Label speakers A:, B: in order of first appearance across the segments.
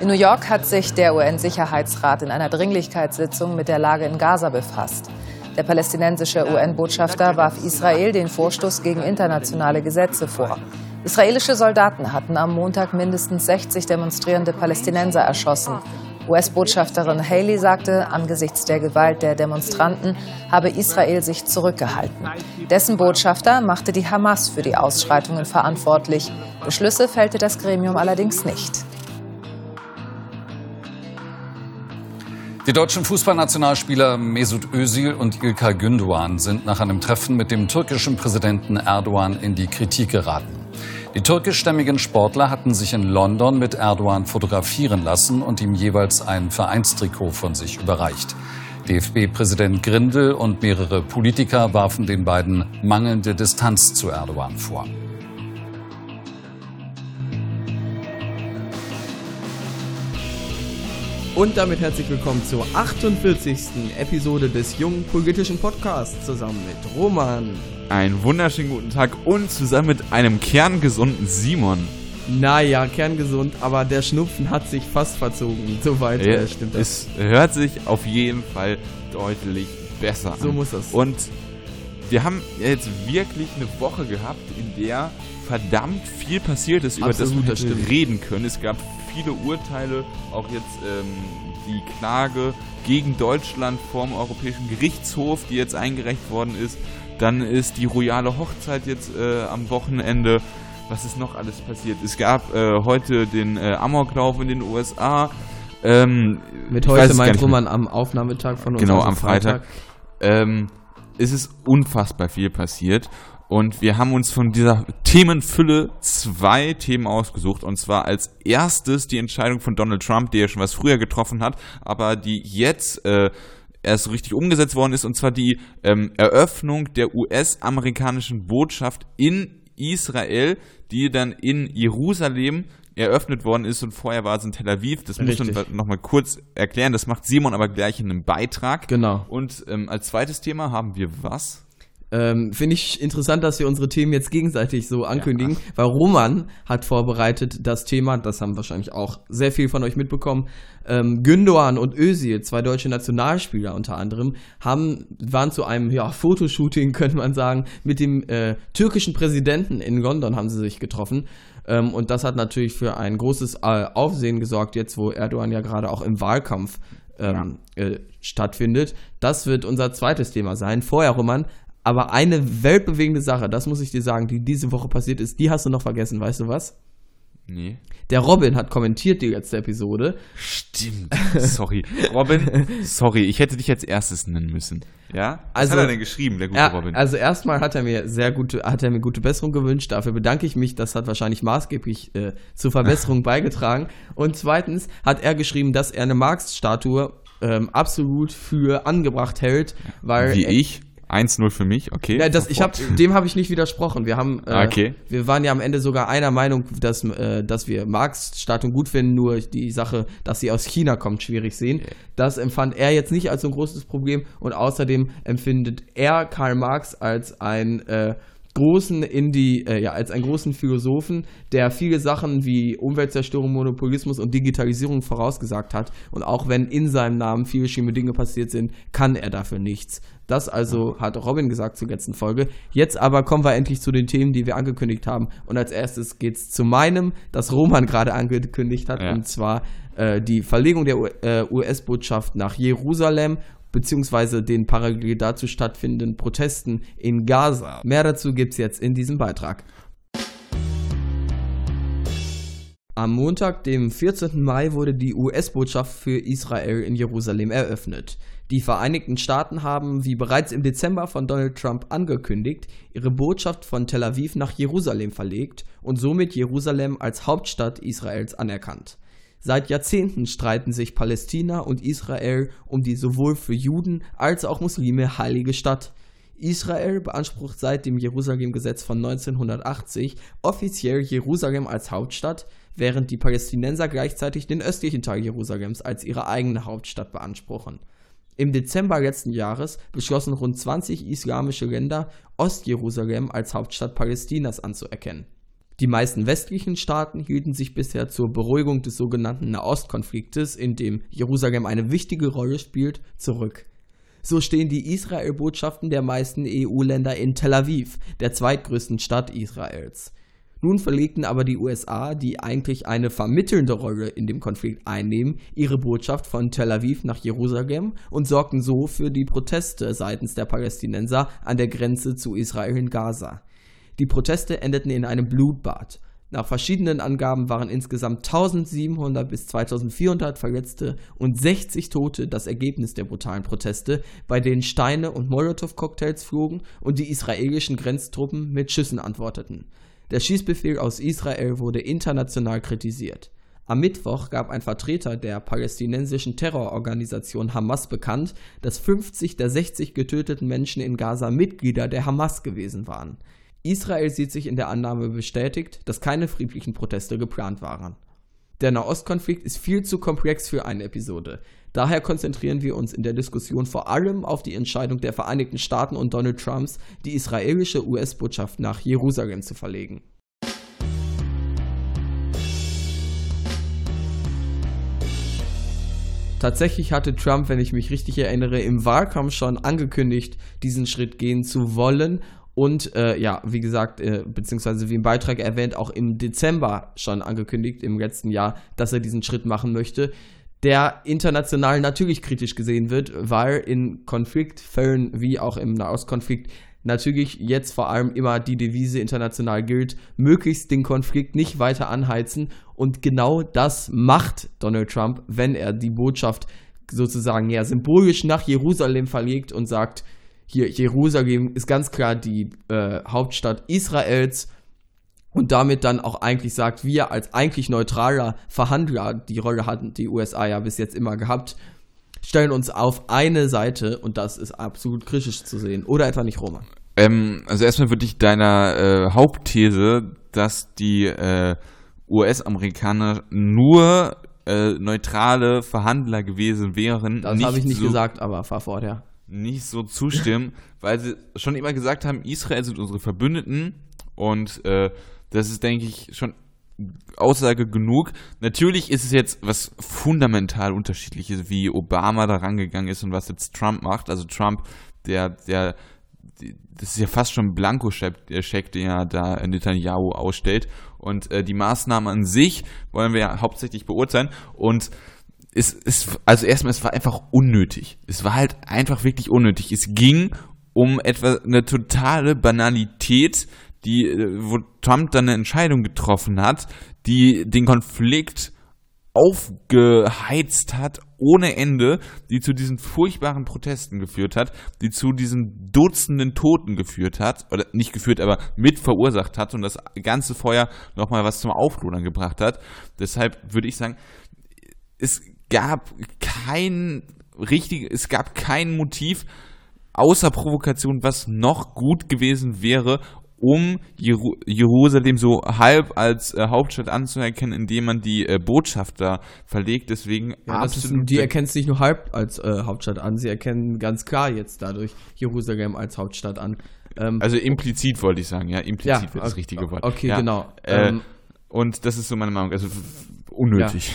A: In New York hat sich der UN-Sicherheitsrat in einer Dringlichkeitssitzung mit der Lage in Gaza befasst. Der palästinensische UN-Botschafter warf Israel den Vorstoß gegen internationale Gesetze vor. Israelische Soldaten hatten am Montag mindestens 60 demonstrierende Palästinenser erschossen. US-Botschafterin Haley sagte, angesichts der Gewalt der Demonstranten habe Israel sich zurückgehalten. Dessen Botschafter machte die Hamas für die Ausschreitungen verantwortlich. Beschlüsse fällte das Gremium allerdings nicht.
B: Die deutschen Fußballnationalspieler Mesut Özil und Ilkay Gündoğan sind nach einem Treffen mit dem türkischen Präsidenten Erdogan in die Kritik geraten. Die türkischstämmigen Sportler hatten sich in London mit Erdogan fotografieren lassen und ihm jeweils ein Vereinstrikot von sich überreicht. DFB-Präsident Grindel und mehrere Politiker warfen den beiden mangelnde Distanz zu Erdogan vor.
C: Und damit herzlich willkommen zur 48. Episode des jungen politischen Podcasts zusammen mit Roman.
D: Einen wunderschönen guten Tag und zusammen mit einem kerngesunden Simon.
C: Naja, kerngesund, aber der Schnupfen hat sich fast verzogen. Soweit
D: Ja,
C: äh, stimmt das.
D: Es hört sich auf jeden Fall deutlich besser an.
C: So muss das.
D: Und wir haben jetzt wirklich eine Woche gehabt, in der verdammt viel passiert ist, über
C: Absolut,
D: das wir reden können. Es gab viele Urteile, auch jetzt ähm, die Klage gegen Deutschland vorm Europäischen Gerichtshof, die jetzt eingereicht worden ist. Dann ist die royale Hochzeit jetzt äh, am Wochenende. Was ist noch alles passiert? Es gab äh, heute den äh, Amoklauf in den USA. Ähm,
C: Mit heute meint Roman am Aufnahmetag von uns.
D: Genau,
C: also
D: am Freitag. Ähm, es ist unfassbar viel passiert. Und wir haben uns von dieser Themenfülle zwei Themen ausgesucht. Und zwar als erstes die Entscheidung von Donald Trump, der ja schon was früher getroffen hat, aber die jetzt äh, erst so richtig umgesetzt worden ist. Und zwar die ähm, Eröffnung der US-amerikanischen Botschaft in Israel, die dann in Jerusalem eröffnet worden ist und vorher war es in Tel Aviv. Das muss man nochmal kurz erklären. Das macht Simon aber gleich in einem Beitrag.
C: Genau.
D: Und ähm, als zweites Thema haben wir was?
C: Ähm, Finde ich interessant, dass wir unsere Themen jetzt gegenseitig so ankündigen, weil Roman hat vorbereitet das Thema, das haben wahrscheinlich auch sehr viel von euch mitbekommen. Ähm, Gündoğan und Özil, zwei deutsche Nationalspieler unter anderem, haben, waren zu einem ja, Fotoshooting, könnte man sagen, mit dem äh, türkischen Präsidenten in London haben sie sich getroffen. Ähm, und das hat natürlich für ein großes äh, Aufsehen gesorgt, jetzt wo Erdogan ja gerade auch im Wahlkampf ähm, äh, stattfindet. Das wird unser zweites Thema sein. Vorher, Roman, aber eine weltbewegende Sache, das muss ich dir sagen, die diese Woche passiert ist, die hast du noch vergessen, weißt du was?
D: Nee.
C: Der Robin hat kommentiert die letzte Episode.
D: Stimmt. Sorry. Robin, sorry, ich hätte dich als erstes nennen müssen. Ja? Was
C: Also-
D: hat er denn geschrieben, der gute
C: Ja,
D: Robin?
C: also erstmal hat er mir sehr gute, hat er mir gute Besserung gewünscht. Dafür bedanke ich mich. Das hat wahrscheinlich maßgeblich äh, zur Verbesserung beigetragen. Und zweitens hat er geschrieben, dass er eine Marx-Statue ähm, absolut für angebracht hält, weil
D: Wie
C: er-
D: ich? 1-0 für mich, okay.
C: Ja, das, ich hab, dem habe ich nicht widersprochen. Wir haben, äh,
D: Okay.
C: wir waren ja am Ende sogar einer Meinung, dass, äh, dass wir Marx-Statuen gut finden, nur die Sache, dass sie aus China kommt, schwierig sehen. Das empfand er jetzt nicht als so ein großes Problem und außerdem empfindet er Karl Marx als ein äh, großen Indie, äh, ja, als einen großen Philosophen, der viele Sachen wie Umweltzerstörung, Monopolismus und Digitalisierung vorausgesagt hat. Und auch wenn in seinem Namen viele schlimme Dinge passiert sind, kann er dafür nichts. Das also hat Robin gesagt zur letzten Folge. Jetzt aber kommen wir endlich zu den Themen, die wir angekündigt haben. Und als erstes geht's zu meinem, das Roman gerade angekündigt hat,
D: Ja.
C: und zwar äh, die Verlegung der U- äh, US-Botschaft nach Jerusalem beziehungsweise den parallel dazu stattfindenden Protesten in Gaza. Mehr dazu gibt's jetzt in diesem Beitrag. Am Montag, dem 14. Mai, wurde die US-Botschaft für Israel in Jerusalem eröffnet. Die Vereinigten Staaten haben, wie bereits im Dezember von Donald Trump angekündigt, ihre Botschaft von Tel Aviv nach Jerusalem verlegt und somit Jerusalem als Hauptstadt Israels anerkannt. Seit Jahrzehnten streiten sich Palästina und Israel um die sowohl für Juden als auch Muslime heilige Stadt. Israel beansprucht seit dem Jerusalem-Gesetz von 1980 offiziell Jerusalem als Hauptstadt, während die Palästinenser gleichzeitig den östlichen Teil Jerusalems als ihre eigene Hauptstadt beanspruchen. Im Dezember letzten Jahres beschlossen rund 20 islamische Länder, Ostjerusalem als Hauptstadt Palästinas anzuerkennen. Die meisten westlichen Staaten hielten sich bisher zur Beruhigung des sogenannten Nahostkonfliktes, in dem Jerusalem eine wichtige Rolle spielt, zurück. So stehen die Israel-Botschaften der meisten EU-Länder in Tel Aviv, der zweitgrößten Stadt Israels. Nun verlegten aber die USA, die eigentlich eine vermittelnde Rolle in dem Konflikt einnehmen, ihre Botschaft von Tel Aviv nach Jerusalem und sorgten so für die Proteste seitens der Palästinenser an der Grenze zu Israel in Gaza. Die Proteste endeten in einem Blutbad. Nach verschiedenen Angaben waren insgesamt 1700 bis 2400 Verletzte und 60 Tote das Ergebnis der brutalen Proteste, bei denen Steine und Molotow-Cocktails flogen und die israelischen Grenztruppen mit Schüssen antworteten. Der Schießbefehl aus Israel wurde international kritisiert. Am Mittwoch gab ein Vertreter der palästinensischen Terrororganisation Hamas bekannt, dass 50 der 60 getöteten Menschen in Gaza Mitglieder der Hamas gewesen waren. Israel sieht sich in der Annahme bestätigt, dass keine friedlichen Proteste geplant waren. Der Nahostkonflikt ist viel zu komplex für eine Episode. Daher konzentrieren wir uns in der Diskussion vor allem auf die Entscheidung der Vereinigten Staaten und Donald Trumps, die israelische US-Botschaft nach Jerusalem zu verlegen. Tatsächlich hatte Trump, wenn ich mich richtig erinnere, im Wahlkampf schon angekündigt, diesen Schritt gehen zu wollen und äh, ja, wie gesagt, äh, beziehungsweise wie im Beitrag erwähnt, auch im Dezember schon angekündigt, im letzten Jahr, dass er diesen Schritt machen möchte, der international natürlich kritisch gesehen wird, weil in Konfliktfällen wie auch im Nahostkonflikt natürlich jetzt vor allem immer die Devise international gilt, möglichst den Konflikt nicht weiter anheizen. Und genau das macht Donald Trump, wenn er die Botschaft sozusagen ja symbolisch nach Jerusalem verlegt und sagt, hier Jerusalem ist ganz klar die äh, Hauptstadt Israels und damit dann auch eigentlich sagt, wir als eigentlich neutraler Verhandler, die Rolle hatten die USA ja bis jetzt immer gehabt, stellen uns auf eine Seite und das ist absolut kritisch zu sehen. Oder etwa nicht, Roman?
D: Ähm, also erstmal würde ich deiner äh, Hauptthese, dass die äh, US-Amerikaner nur äh, neutrale Verhandler gewesen wären.
C: Das habe ich nicht so gesagt, aber fahr fort, ja
D: nicht so zustimmen, weil sie schon immer gesagt haben, Israel sind unsere Verbündeten und äh, das ist, denke ich, schon Aussage genug. Natürlich ist es jetzt was fundamental unterschiedliches, wie Obama da rangegangen ist und was jetzt Trump macht. Also Trump, der, der, das ist ja fast schon ein Blankoscheck, den er da Netanyahu ausstellt. Und äh, die Maßnahmen an sich wollen wir ja hauptsächlich beurteilen. Und es, es, also erstmal, es war einfach unnötig. Es war halt einfach wirklich unnötig. Es ging um etwa eine totale Banalität, die, äh, wo Trump dann eine Entscheidung getroffen hat, die den Konflikt aufgeheizt hat ohne Ende, die zu diesen furchtbaren Protesten geführt hat, die zu diesen Dutzenden Toten geführt hat, oder nicht geführt, aber mit verursacht hat und das ganze Feuer nochmal was zum Auflodern gebracht hat. Deshalb würde ich sagen, es gab kein richtig, es gab kein Motiv außer Provokation, was noch gut gewesen wäre, um Jeru Jerusalem so halb als äh, Hauptstadt anzuerkennen, indem man die äh, Botschafter verlegt. Deswegen
C: ja, absolut. Die erkennen es nicht nur halb als äh, Hauptstadt an, sie erkennen ganz klar jetzt dadurch Jerusalem als Hauptstadt an.
D: Ähm, also implizit wollte ich sagen, ja, implizit ja, wird das richtige Wort.
C: Okay,
D: ja,
C: genau.
D: Äh, ähm, und das ist so meine Meinung, also unnötig.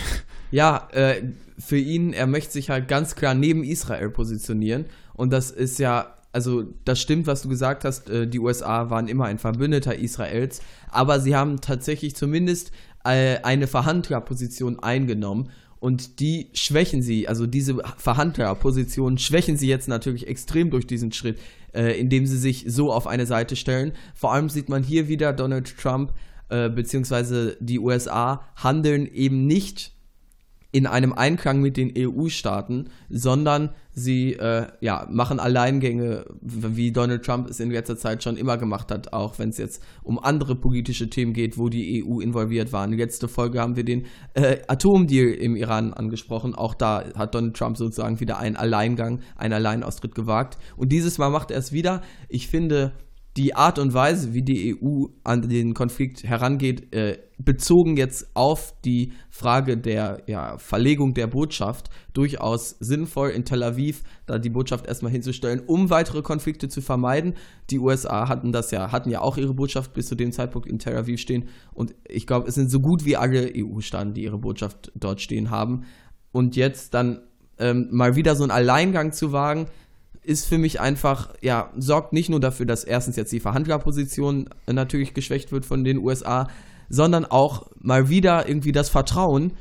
C: Ja, ja äh, für ihn, er möchte sich halt ganz klar neben Israel positionieren. Und das ist ja, also das stimmt, was du gesagt hast, äh, die USA waren immer ein Verbündeter Israels, aber sie haben tatsächlich zumindest äh, eine Verhandlerposition eingenommen. Und die schwächen sie, also diese Verhandlerposition schwächen sie jetzt natürlich extrem durch diesen Schritt, äh, indem sie sich so auf eine Seite stellen. Vor allem sieht man hier wieder Donald Trump beziehungsweise die USA handeln eben nicht in einem Einklang mit den EU-Staaten, sondern sie äh, ja, machen Alleingänge, wie Donald Trump es in letzter Zeit schon immer gemacht hat, auch wenn es jetzt um andere politische Themen geht, wo die EU involviert war. In der letzten Folge haben wir den äh, Atomdeal im Iran angesprochen. Auch da hat Donald Trump sozusagen wieder einen Alleingang, einen Alleinaustritt gewagt. Und dieses Mal macht er es wieder. Ich finde, die Art und Weise, wie die EU an den Konflikt herangeht, äh, bezogen jetzt auf die Frage der ja, Verlegung der Botschaft, durchaus sinnvoll in Tel Aviv, da die Botschaft erstmal hinzustellen, um weitere Konflikte zu vermeiden. Die USA hatten das ja, hatten ja auch ihre Botschaft bis zu dem Zeitpunkt in Tel Aviv stehen. Und ich glaube, es sind so gut wie alle EU-Staaten, die ihre Botschaft dort stehen haben. Und jetzt dann ähm, mal wieder so einen Alleingang zu wagen, ist für mich einfach, ja, sorgt nicht nur dafür, dass erstens jetzt die Verhandlerposition natürlich geschwächt wird von den USA, sondern auch mal wieder irgendwie das Vertrauen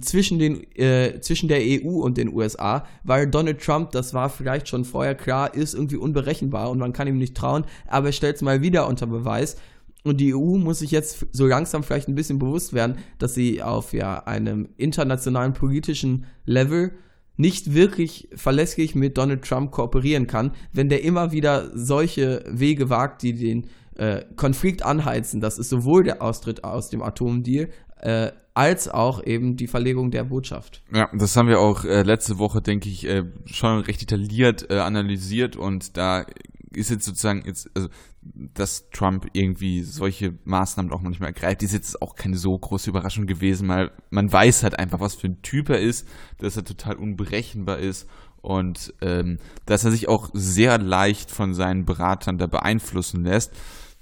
C: zwischen, den, äh, zwischen der EU und den USA, weil Donald Trump, das war vielleicht schon vorher klar, ist irgendwie unberechenbar und man kann ihm nicht trauen, aber er stellt es mal wieder unter Beweis. Und die EU muss sich jetzt so langsam vielleicht ein bisschen bewusst werden, dass sie auf ja einem internationalen politischen Level nicht wirklich verlässlich mit Donald Trump kooperieren kann, wenn der immer wieder solche Wege wagt, die den äh, Konflikt anheizen. Das ist sowohl der Austritt aus dem Atomdeal äh, als auch eben die Verlegung der Botschaft.
D: Ja, das haben wir auch äh, letzte Woche, denke ich, äh, schon recht detailliert äh, analysiert und da ist jetzt sozusagen jetzt, also dass Trump irgendwie solche Maßnahmen auch noch nicht mehr ergreift, ist jetzt auch keine so große Überraschung gewesen, weil man weiß halt einfach, was für ein Typ er ist, dass er total unberechenbar ist und ähm, dass er sich auch sehr leicht von seinen Beratern da beeinflussen lässt.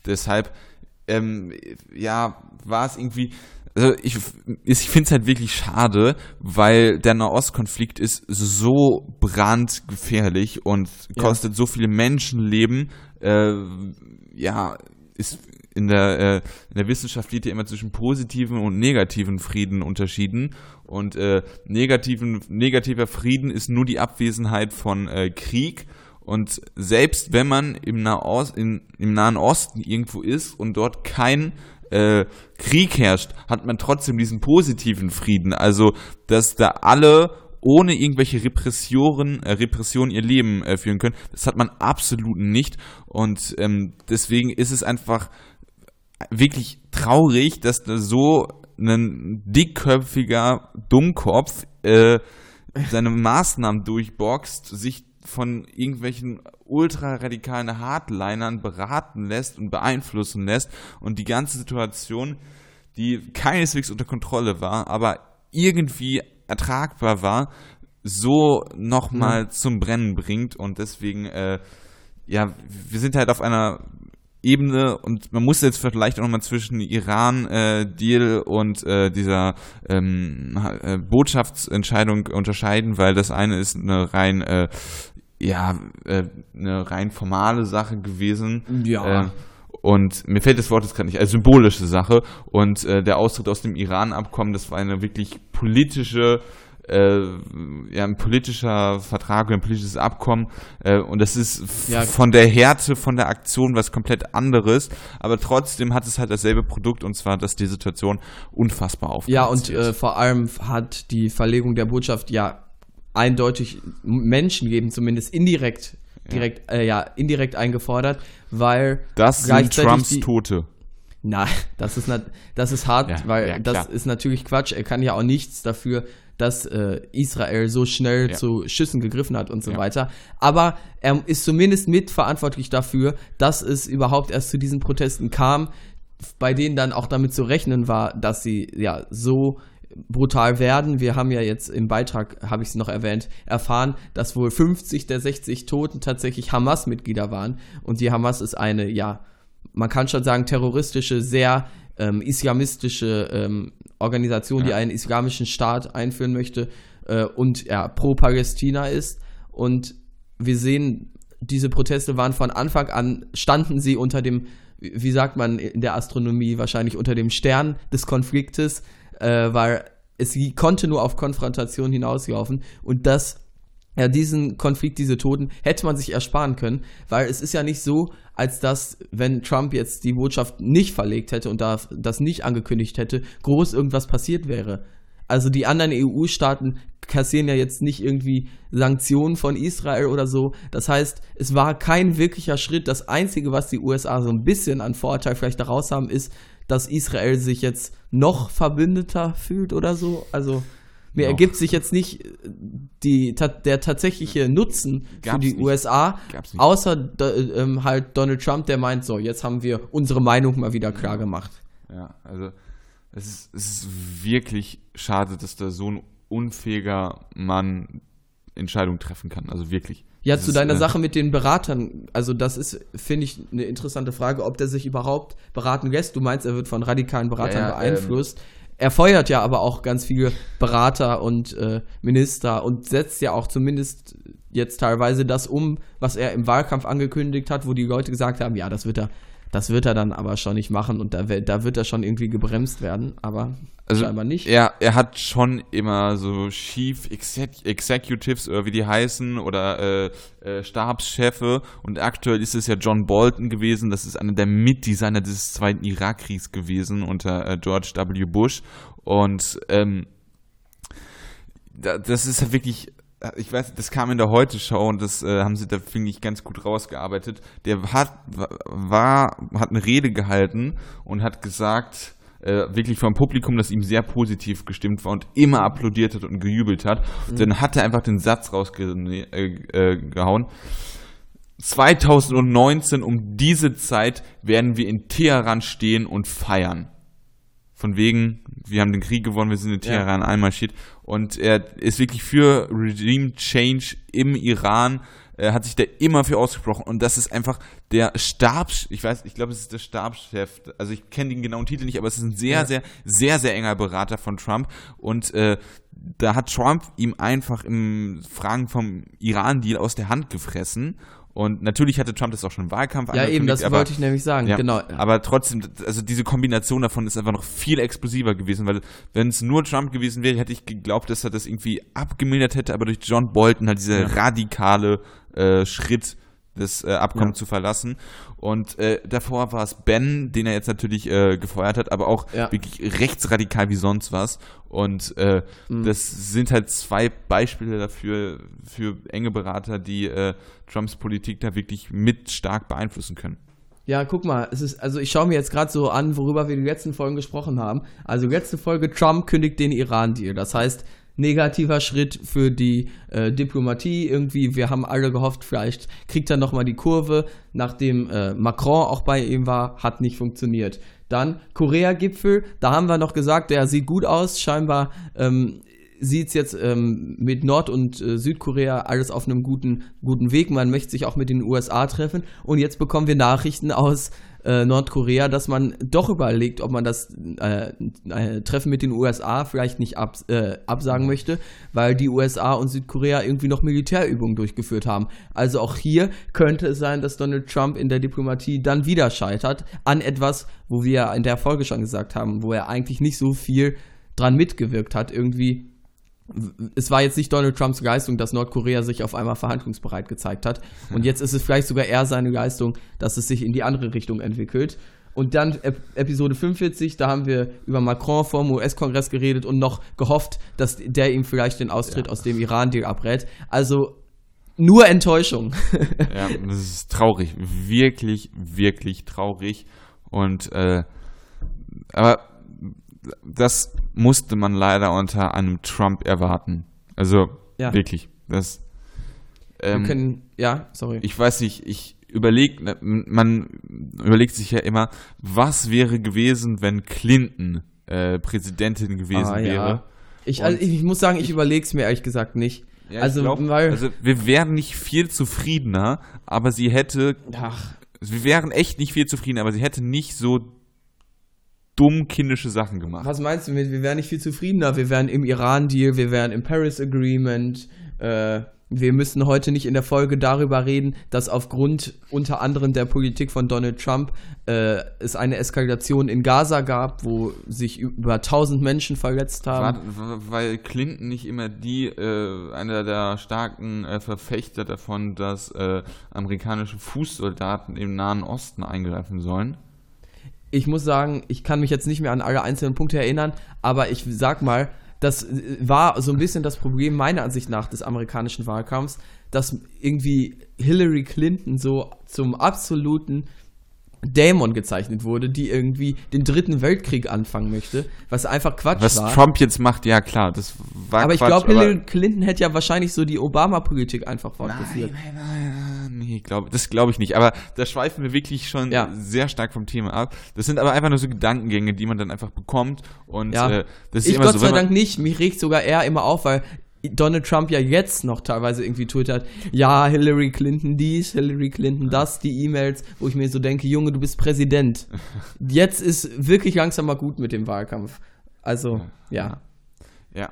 D: Deshalb, ähm, ja, war es irgendwie, also ich, ich finde es halt wirklich schade, weil der Nahostkonflikt ist so brandgefährlich und kostet ja. so viele Menschenleben. Äh, ja, ist in der, äh, in der Wissenschaft wird ja immer zwischen positiven und negativen Frieden unterschieden. Und äh, negativen, negativer Frieden ist nur die Abwesenheit von äh, Krieg. Und selbst wenn man im, Nahost, in, im Nahen Osten irgendwo ist und dort kein äh, Krieg herrscht, hat man trotzdem diesen positiven Frieden. Also, dass da alle ohne irgendwelche Repressionen, äh, Repressionen ihr Leben äh, führen können. Das hat man absolut nicht. Und ähm, deswegen ist es einfach wirklich traurig, dass da so ein dickköpfiger Dummkopf äh, seine Maßnahmen durchboxt, sich von irgendwelchen ultraradikalen Hardlinern beraten lässt und beeinflussen lässt und die ganze Situation, die keineswegs unter Kontrolle war, aber irgendwie ertragbar war, so nochmal mhm. zum Brennen bringt und deswegen, äh, ja, wir sind halt auf einer Ebene und man muss jetzt vielleicht auch nochmal zwischen Iran-Deal äh, und äh, dieser ähm, äh, Botschaftsentscheidung unterscheiden, weil das eine ist eine rein äh, ja äh, eine rein formale Sache gewesen.
C: Ja.
D: Und mir fällt das Wort jetzt gerade nicht, also symbolische Sache. Und äh, der Austritt aus dem Iran-Abkommen, das war eine wirklich politische äh, ja, ein politischer Vertrag, ein politisches Abkommen äh, und das ist ja. von der Härte, von der Aktion was komplett anderes, aber trotzdem hat es halt dasselbe Produkt und zwar, dass die Situation unfassbar aufgeheizt
C: Ja, und äh, vor allem hat die Verlegung der Botschaft ja eindeutig Menschen geben, zumindest indirekt direkt, ja, äh, ja indirekt eingefordert, weil
D: das sind Trumps die, Tote.
C: Nein, das ist, das ist hart, ja, weil ja, das ist natürlich Quatsch. Er kann ja auch nichts dafür, dass äh, Israel so schnell ja. zu Schüssen gegriffen hat und so ja. weiter. Aber er ist zumindest mitverantwortlich dafür, dass es überhaupt erst zu diesen Protesten kam, bei denen dann auch damit zu rechnen war, dass sie ja so brutal werden. Wir haben ja jetzt im Beitrag, habe ich es noch erwähnt, erfahren, dass wohl 50 der 60 Toten tatsächlich Hamas-Mitglieder waren. Und die Hamas ist eine, ja, man kann schon sagen, terroristische, sehr ähm, islamistische ähm, Organisation, ja. die einen islamischen Staat einführen möchte äh, und ja, pro-Palästina ist. Und wir sehen, diese Proteste waren von Anfang an, standen sie unter dem, wie sagt man in der Astronomie, wahrscheinlich unter dem Stern des Konfliktes, äh, weil es konnte nur auf Konfrontation hinauslaufen und das ja, diesen Konflikt, diese Toten, hätte man sich ersparen können, weil es ist ja nicht so, als dass, wenn Trump jetzt die Botschaft nicht verlegt hätte und das nicht angekündigt hätte, groß irgendwas passiert wäre. Also die anderen EU-Staaten kassieren ja jetzt nicht irgendwie Sanktionen von Israel oder so. Das heißt, es war kein wirklicher Schritt. Das Einzige, was die USA so ein bisschen an Vorteil vielleicht daraus haben, ist, dass Israel sich jetzt noch verbündeter fühlt oder so. Also Mir
D: Noch.
C: ergibt sich jetzt nicht äh, die, der tatsächliche Nutzen für
D: Gab's
C: die
D: nicht.
C: USA, außer da, ähm, halt Donald Trump, der meint, so, jetzt haben wir unsere Meinung mal wieder klar gemacht.
D: Ja, also es ist, es ist wirklich schade, dass da so ein unfähiger Mann Entscheidungen treffen kann. Also wirklich.
C: Ja,
D: Das
C: zu
D: ist,
C: deiner
D: äh,
C: Sache mit den Beratern, also das ist, finde ich, eine interessante Frage, ob der sich überhaupt beraten lässt. Du meinst, er wird von radikalen Beratern
D: Ja, ja,
C: beeinflusst. Er feuert ja aber auch ganz viele Berater und äh, Minister und setzt ja auch zumindest jetzt teilweise das um, was er im Wahlkampf angekündigt hat, wo die Leute gesagt haben, ja, das wird er, das wird er dann aber schon nicht machen und da, da wird er schon irgendwie gebremst werden, aber
D: Also
C: scheinbar nicht.
D: Er, er hat schon immer so Chief Exec Executives oder wie die heißen oder äh, äh, Stabschefe und aktuell ist es ja John Bolton gewesen. Das ist einer der Mitdesigner des zweiten Irakkriegs gewesen unter äh, George W. Bush und ähm, da, das ist ja wirklich ich weiß, das kam in der Heute-Show und das äh, haben sie da, finde ich, ganz gut rausgearbeitet. Der hat, war, hat eine Rede gehalten und hat gesagt, äh, wirklich vom Publikum, das ihm sehr positiv gestimmt war und immer applaudiert hat und gejubelt hat. Dann hat er einfach den Satz rausgehauen. Äh, äh, gehauen. 2019 um diese Zeit werden wir in Teheran stehen und feiern. Von wegen, wir haben den Krieg gewonnen, wir sind in Teheran einmarschiert. Und er ist wirklich für Regime Change im Iran, er hat sich da immer für ausgesprochen. Und das ist einfach der Stabs, ich weiß, ich glaube, es ist der Stabschef, also ich kenne den genauen Titel nicht, aber es ist ein sehr, sehr, sehr, sehr enger Berater von Trump. Und äh, da hat Trump ihm einfach im Fragen vom Iran-Deal aus der Hand gefressen. Und natürlich hatte Trump das auch schon im Wahlkampf
C: Ja, eben, das
D: aber-
C: wollte ich nämlich sagen,
D: ja,
C: genau.
D: Aber trotzdem, also diese Kombination davon ist einfach noch viel explosiver gewesen, weil wenn es nur Trump gewesen wäre, hätte ich geglaubt, dass er das irgendwie abgemildert hätte, aber durch John Bolton halt dieser radikale äh, Schritt, das äh, Abkommen
C: Ja.
D: zu verlassen. Und äh, davor war es Ben, den er jetzt natürlich äh, gefeuert hat, aber auch
C: Ja.
D: wirklich rechtsradikal wie sonst was. Und äh,
C: Mhm.
D: das sind halt zwei Beispiele dafür, für enge Berater, die äh, Trumps Politik da wirklich mit stark beeinflussen können.
C: Ja, guck mal, es ist, also ich schaue mir jetzt gerade so an, worüber wir die letzten Folgen gesprochen haben. Also letzte Folge, Trump kündigt den Iran-Deal. Das heißt, negativer Schritt für die äh, Diplomatie. Irgendwie, wir haben alle gehofft, vielleicht kriegt er nochmal die Kurve, nachdem äh, Macron auch bei ihm war, hat nicht funktioniert. Dann Korea-Gipfel, da haben wir noch gesagt, der sieht gut aus, scheinbar ähm, sieht es jetzt ähm, mit Nord- und äh, Südkorea alles auf einem guten, guten Weg. Man möchte sich auch mit den USA treffen. Und jetzt bekommen wir Nachrichten aus äh, Nordkorea, dass man doch überlegt, ob man das äh, äh, Treffen mit den USA vielleicht nicht ab, äh, absagen möchte, weil die USA und Südkorea irgendwie noch Militärübungen durchgeführt haben. Also auch hier könnte es sein, dass Donald Trump in der Diplomatie dann wieder scheitert an etwas, wo wir in der Folge schon gesagt haben, wo er eigentlich nicht so viel dran mitgewirkt hat. Irgendwie es war jetzt nicht Donald Trumps Leistung, dass Nordkorea sich auf einmal verhandlungsbereit gezeigt hat. Und jetzt ist es vielleicht sogar eher seine Leistung, dass es sich in die andere Richtung entwickelt. Und dann Ep Episode 45, da haben wir über Macron vor dem US-Kongress geredet und noch gehofft, dass der ihm vielleicht den Austritt aus dem Iran-Deal abrät. Also nur Enttäuschung.
D: Ja, das ist traurig. Wirklich, wirklich traurig. Und äh, aber das musste man leider unter einem Trump erwarten. Also
C: Ja.
D: wirklich. Das
C: Wir
D: ähm,
C: können, ja, sorry.
D: ich weiß nicht, ich überlege, man überlegt sich ja immer, was wäre gewesen, wenn Clinton äh, Präsidentin gewesen
C: Ah, ja.
D: wäre.
C: Ich, also ich, muss sagen, ich überlege es mir ehrlich gesagt nicht.
D: Ja,
C: also,
D: glaub, also wir wären nicht viel zufriedener, aber sie hätte
C: ach,
D: wir wären echt nicht viel zufriedener, aber sie hätte nicht so dumm kindische Sachen gemacht.
C: Was meinst du mit, wir wären nicht viel zufriedener? Wir wären im Iran-Deal, wir wären im Paris Agreement. Äh, wir müssen heute nicht in der Folge darüber reden, dass aufgrund unter anderem der Politik von Donald Trump äh, es eine Eskalation in Gaza gab, wo sich über 1000 Menschen verletzt haben.
D: War, weil Clinton nicht immer die, äh, einer der starken äh, Verfechter davon, dass äh, amerikanische Fußsoldaten im Nahen Osten eingreifen sollen.
C: Ich muss sagen, ich kann mich jetzt nicht mehr an alle einzelnen Punkte erinnern, aber ich sag mal, das äh, war so ein bisschen das Problem meiner Ansicht nach des amerikanischen Wahlkampfs, dass irgendwie Hillary Clinton so zum absoluten Dämon gezeichnet wurde, die irgendwie den dritten Weltkrieg anfangen möchte, was einfach Quatsch
D: Was
C: war.
D: Trump jetzt macht, ja klar, das war
C: aber ich
D: Quatsch,
C: glaube,
D: aber-
C: Hillary Clinton hätte ja wahrscheinlich so die Obama-Politik einfach fortgeführt.
D: Nein, nein, nein, nee, glaub, das glaube ich nicht. Aber da schweifen wir wirklich schon
C: Ja.
D: sehr stark vom Thema ab. Das sind aber einfach nur so Gedankengänge, die man dann einfach bekommt. Und
C: Ja,
D: äh, das ist
C: ich
D: immer
C: Gott
D: so,
C: sei
D: wenn man,
C: Dank nicht. Mich regt sogar eher immer auf, weil Donald Trump ja jetzt noch teilweise irgendwie twittert, ja, Hillary Clinton dies, Hillary Clinton das, die E-Mails, wo ich mir so denke, Junge, du bist Präsident. Jetzt ist wirklich langsam mal gut mit dem Wahlkampf. Also, ja.
D: ja.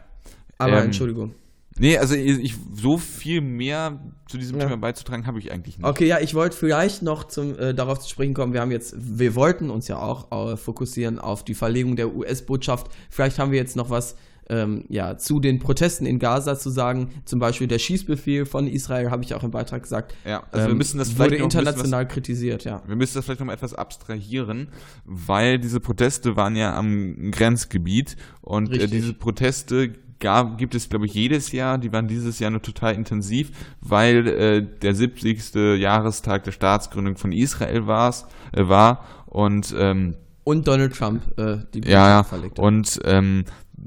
C: Aber
D: Ähm,
C: Entschuldigung.
D: Nee, also ich, so viel mehr zu diesem
C: Ja.
D: Thema beizutragen habe ich eigentlich nicht.
C: Okay, ja, ich wollte vielleicht noch zum, äh, darauf zu sprechen kommen. Wir haben jetzt, wir wollten uns ja auch äh, fokussieren auf die Verlegung der US-Botschaft. Vielleicht haben wir jetzt noch was ähm, ja, zu den Protesten in Gaza zu sagen. Zum Beispiel der Schießbefehl von Israel, habe ich auch im Beitrag gesagt.
D: Ja, also wir
C: ähm,
D: müssen das
C: wurde
D: vielleicht bisschen
C: international kritisiert, ja.
D: Wir müssen das vielleicht noch mal etwas abstrahieren, weil diese Proteste waren ja am Grenzgebiet und äh, diese Proteste gab, gibt es, glaube ich, jedes Jahr. Die waren dieses Jahr nur total intensiv, weil äh, der 70. Jahrestag der Staatsgründung von Israel war's, äh, war und ähm,
C: Und Donald Trump, äh, die
D: ja, ja.
C: verlegt hat.
D: Und ähm,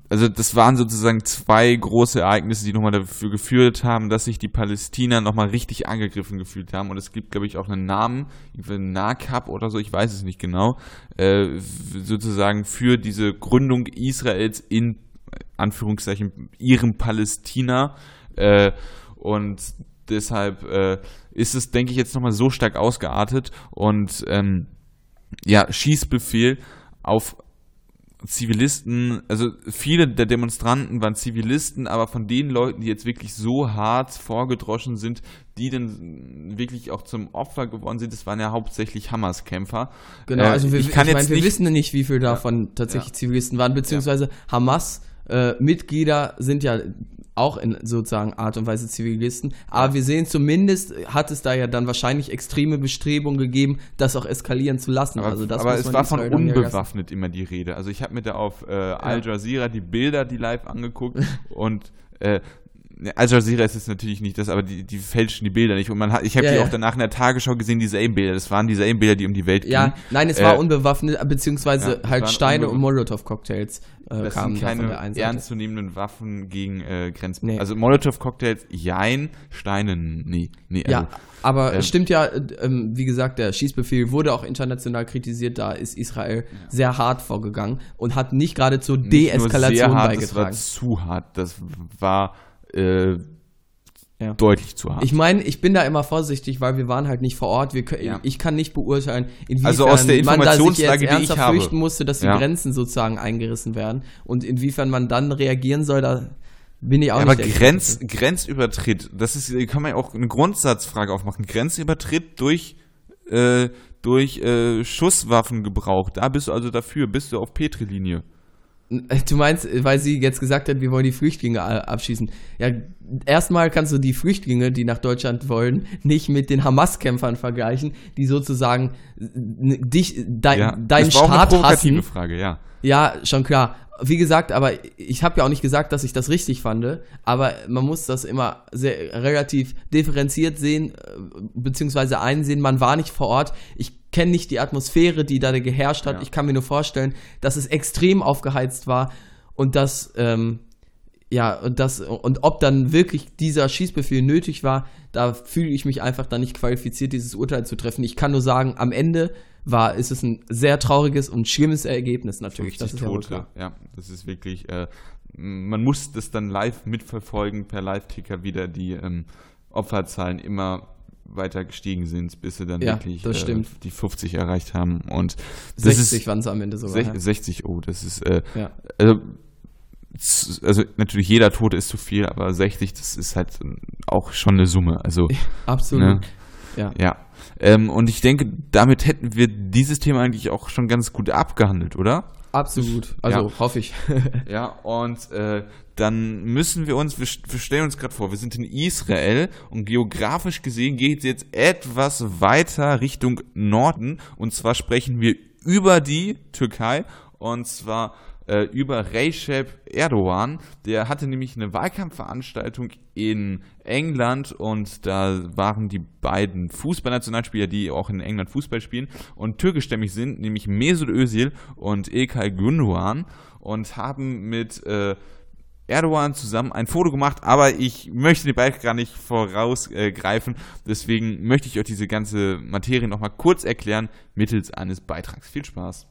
D: also das waren sozusagen zwei große Ereignisse, die nochmal dafür geführt haben, dass sich die Palästina nochmal richtig angegriffen gefühlt haben. Und es gibt, glaube ich, auch einen Namen, irgendwie NACAP oder so, ich weiß es nicht genau, äh, sozusagen für diese Gründung Israels in Anführungszeichen ihrem Palästina. Äh, und deshalb äh, ist es, denke ich, jetzt nochmal so stark ausgeartet und ähm, ja, Schießbefehl auf Zivilisten, also viele der Demonstranten waren Zivilisten, aber von den Leuten, die jetzt wirklich so hart vorgedroschen sind, die dann wirklich auch zum Opfer geworden sind, das waren ja hauptsächlich Hamas-Kämpfer.
C: Genau,
D: Äh,
C: also wir,
D: ich
C: ich
D: kann
C: meine, wir
D: nicht,
C: wissen nicht, wie viel davon tatsächlich
D: Ja.
C: Zivilisten waren, beziehungsweise Hamas äh, Mitglieder sind ja auch in sozusagen Art und Weise Zivilisten, aber wir sehen zumindest, hat es da ja dann wahrscheinlich extreme Bestrebungen gegeben, das auch eskalieren zu lassen.
D: aber,
C: also das
D: aber es war von
C: ja lassen.
D: unbewaffnet immer die Rede. Also ich habe mir da auf äh, Al Jazeera die Bilder, die live angeguckt und äh, Al Jazeera ist jetzt natürlich nicht das, aber die, die fälschen die Bilder nicht. Und man hat, ich habe
C: Ja,
D: die
C: ja.
D: auch danach in der Tagesschau gesehen, dieselben Bilder. Das waren dieselben Bilder, die um die Welt
C: Ja,
D: gingen.
C: nein, es war
D: Äh,
C: unbewaffnet, beziehungsweise
D: ja, es
C: halt Steine und Molotow-Cocktails äh,
D: Das
C: kamen
D: sind
C: da
D: keine
C: Seite.
D: ernstzunehmenden Waffen gegen äh, Grenzen.
C: Nee.
D: Also Molotow-Cocktails, jein, Steine, nee. nee also,
C: Ja, aber
D: ähm,
C: es stimmt ja, äh, ähm, wie gesagt, der Schießbefehl wurde auch international kritisiert, da ist Israel sehr hart vorgegangen und hat nicht gerade zur Deeskalation
D: hart, Das war
C: beigetragen.
D: zu hart. Das war äh,
C: Ja.
D: deutlich zu hart.
C: Ich meine, ich bin da immer vorsichtig, weil wir waren halt nicht vor Ort. Wir können,
D: Ja.
C: Ich kann nicht beurteilen, inwiefern
D: Also aus der
C: man da sich jetzt
D: die ich
C: ernsthaft
D: habe.
C: fürchten musste, dass die
D: Ja.
C: Grenzen sozusagen eingerissen werden und inwiefern man dann reagieren soll, da bin ich auch
D: Ja, aber
C: nicht der
D: Grenz,
C: Experte.
D: Grenzübertritt, das ist, kann man ja auch eine Grundsatzfrage aufmachen. Grenzübertritt durch, äh, durch äh, Schusswaffengebrauch. Da bist du also dafür, bist du auf Petri-Linie.
C: Du meinst, weil sie jetzt gesagt hat, wir wollen die Flüchtlinge abschießen. Ja, erstmal kannst du die Flüchtlinge, die nach Deutschland wollen, nicht mit den Hamas-Kämpfern vergleichen, die sozusagen n- dich, dein,
D: Ja,
C: deinen
D: das war auch eine
C: Staat
D: provokative
C: hassen.
D: Frage, ja.
C: Ja, schon klar. Wie gesagt, aber ich habe ja auch nicht gesagt, dass ich das richtig fand, aber man muss das immer sehr relativ differenziert sehen, äh, beziehungsweise einsehen, man war nicht vor Ort. Ich kenne nicht die Atmosphäre, die da geherrscht hat.
D: Ja.
C: Ich kann mir nur vorstellen, dass es extrem aufgeheizt war und dass, ähm, ja, und das, und ob dann wirklich dieser Schießbefehl nötig war, da fühle ich mich einfach dann nicht qualifiziert, dieses Urteil zu treffen. Ich kann nur sagen, am Ende war, ist es ein sehr trauriges und schlimmes Ergebnis natürlich.
D: 50
C: Das ist ja
D: Tote.
C: klar.
D: Ja, das ist wirklich, äh, man muss das dann live mitverfolgen, per Live-Ticker wieder die ähm, Opferzahlen immer weiter gestiegen sind, bis sie dann
C: Ja,
D: wirklich äh, die 50 erreicht haben. Und das
C: 60
D: ist
C: waren es am Ende sogar.
D: sech-
C: ja.
D: 60, oh, das ist äh,
C: Ja.
D: also, also natürlich jeder Tote ist zu viel, aber 60, das ist halt auch schon eine Summe. Also
C: Absolut.
D: Ne?
C: Ja.
D: ja. Ähm, und ich denke, damit hätten wir dieses Thema eigentlich auch schon ganz gut abgehandelt, oder?
C: Absolut. Also
D: Ja.
C: hoffe ich.
D: Ja, und äh, dann müssen wir uns, wir, st- wir stellen uns gerade vor, wir sind in Israel und geografisch gesehen geht es jetzt etwas weiter Richtung Norden und zwar sprechen wir über die Türkei und zwar äh, über Recep Erdogan. Der hatte nämlich eine Wahlkampfveranstaltung in England und da waren die beiden Fußballnationalspieler, die auch in England Fußball spielen und türkischstämmig sind, nämlich Mesut Özil und Ilkay Gündoğan und haben mit äh, Erdogan zusammen ein Foto gemacht, aber ich möchte den Beitrag gar nicht vorausgreifen. Deswegen möchte ich euch diese ganze Materie nochmal kurz erklären mittels eines Beitrags. Viel Spaß!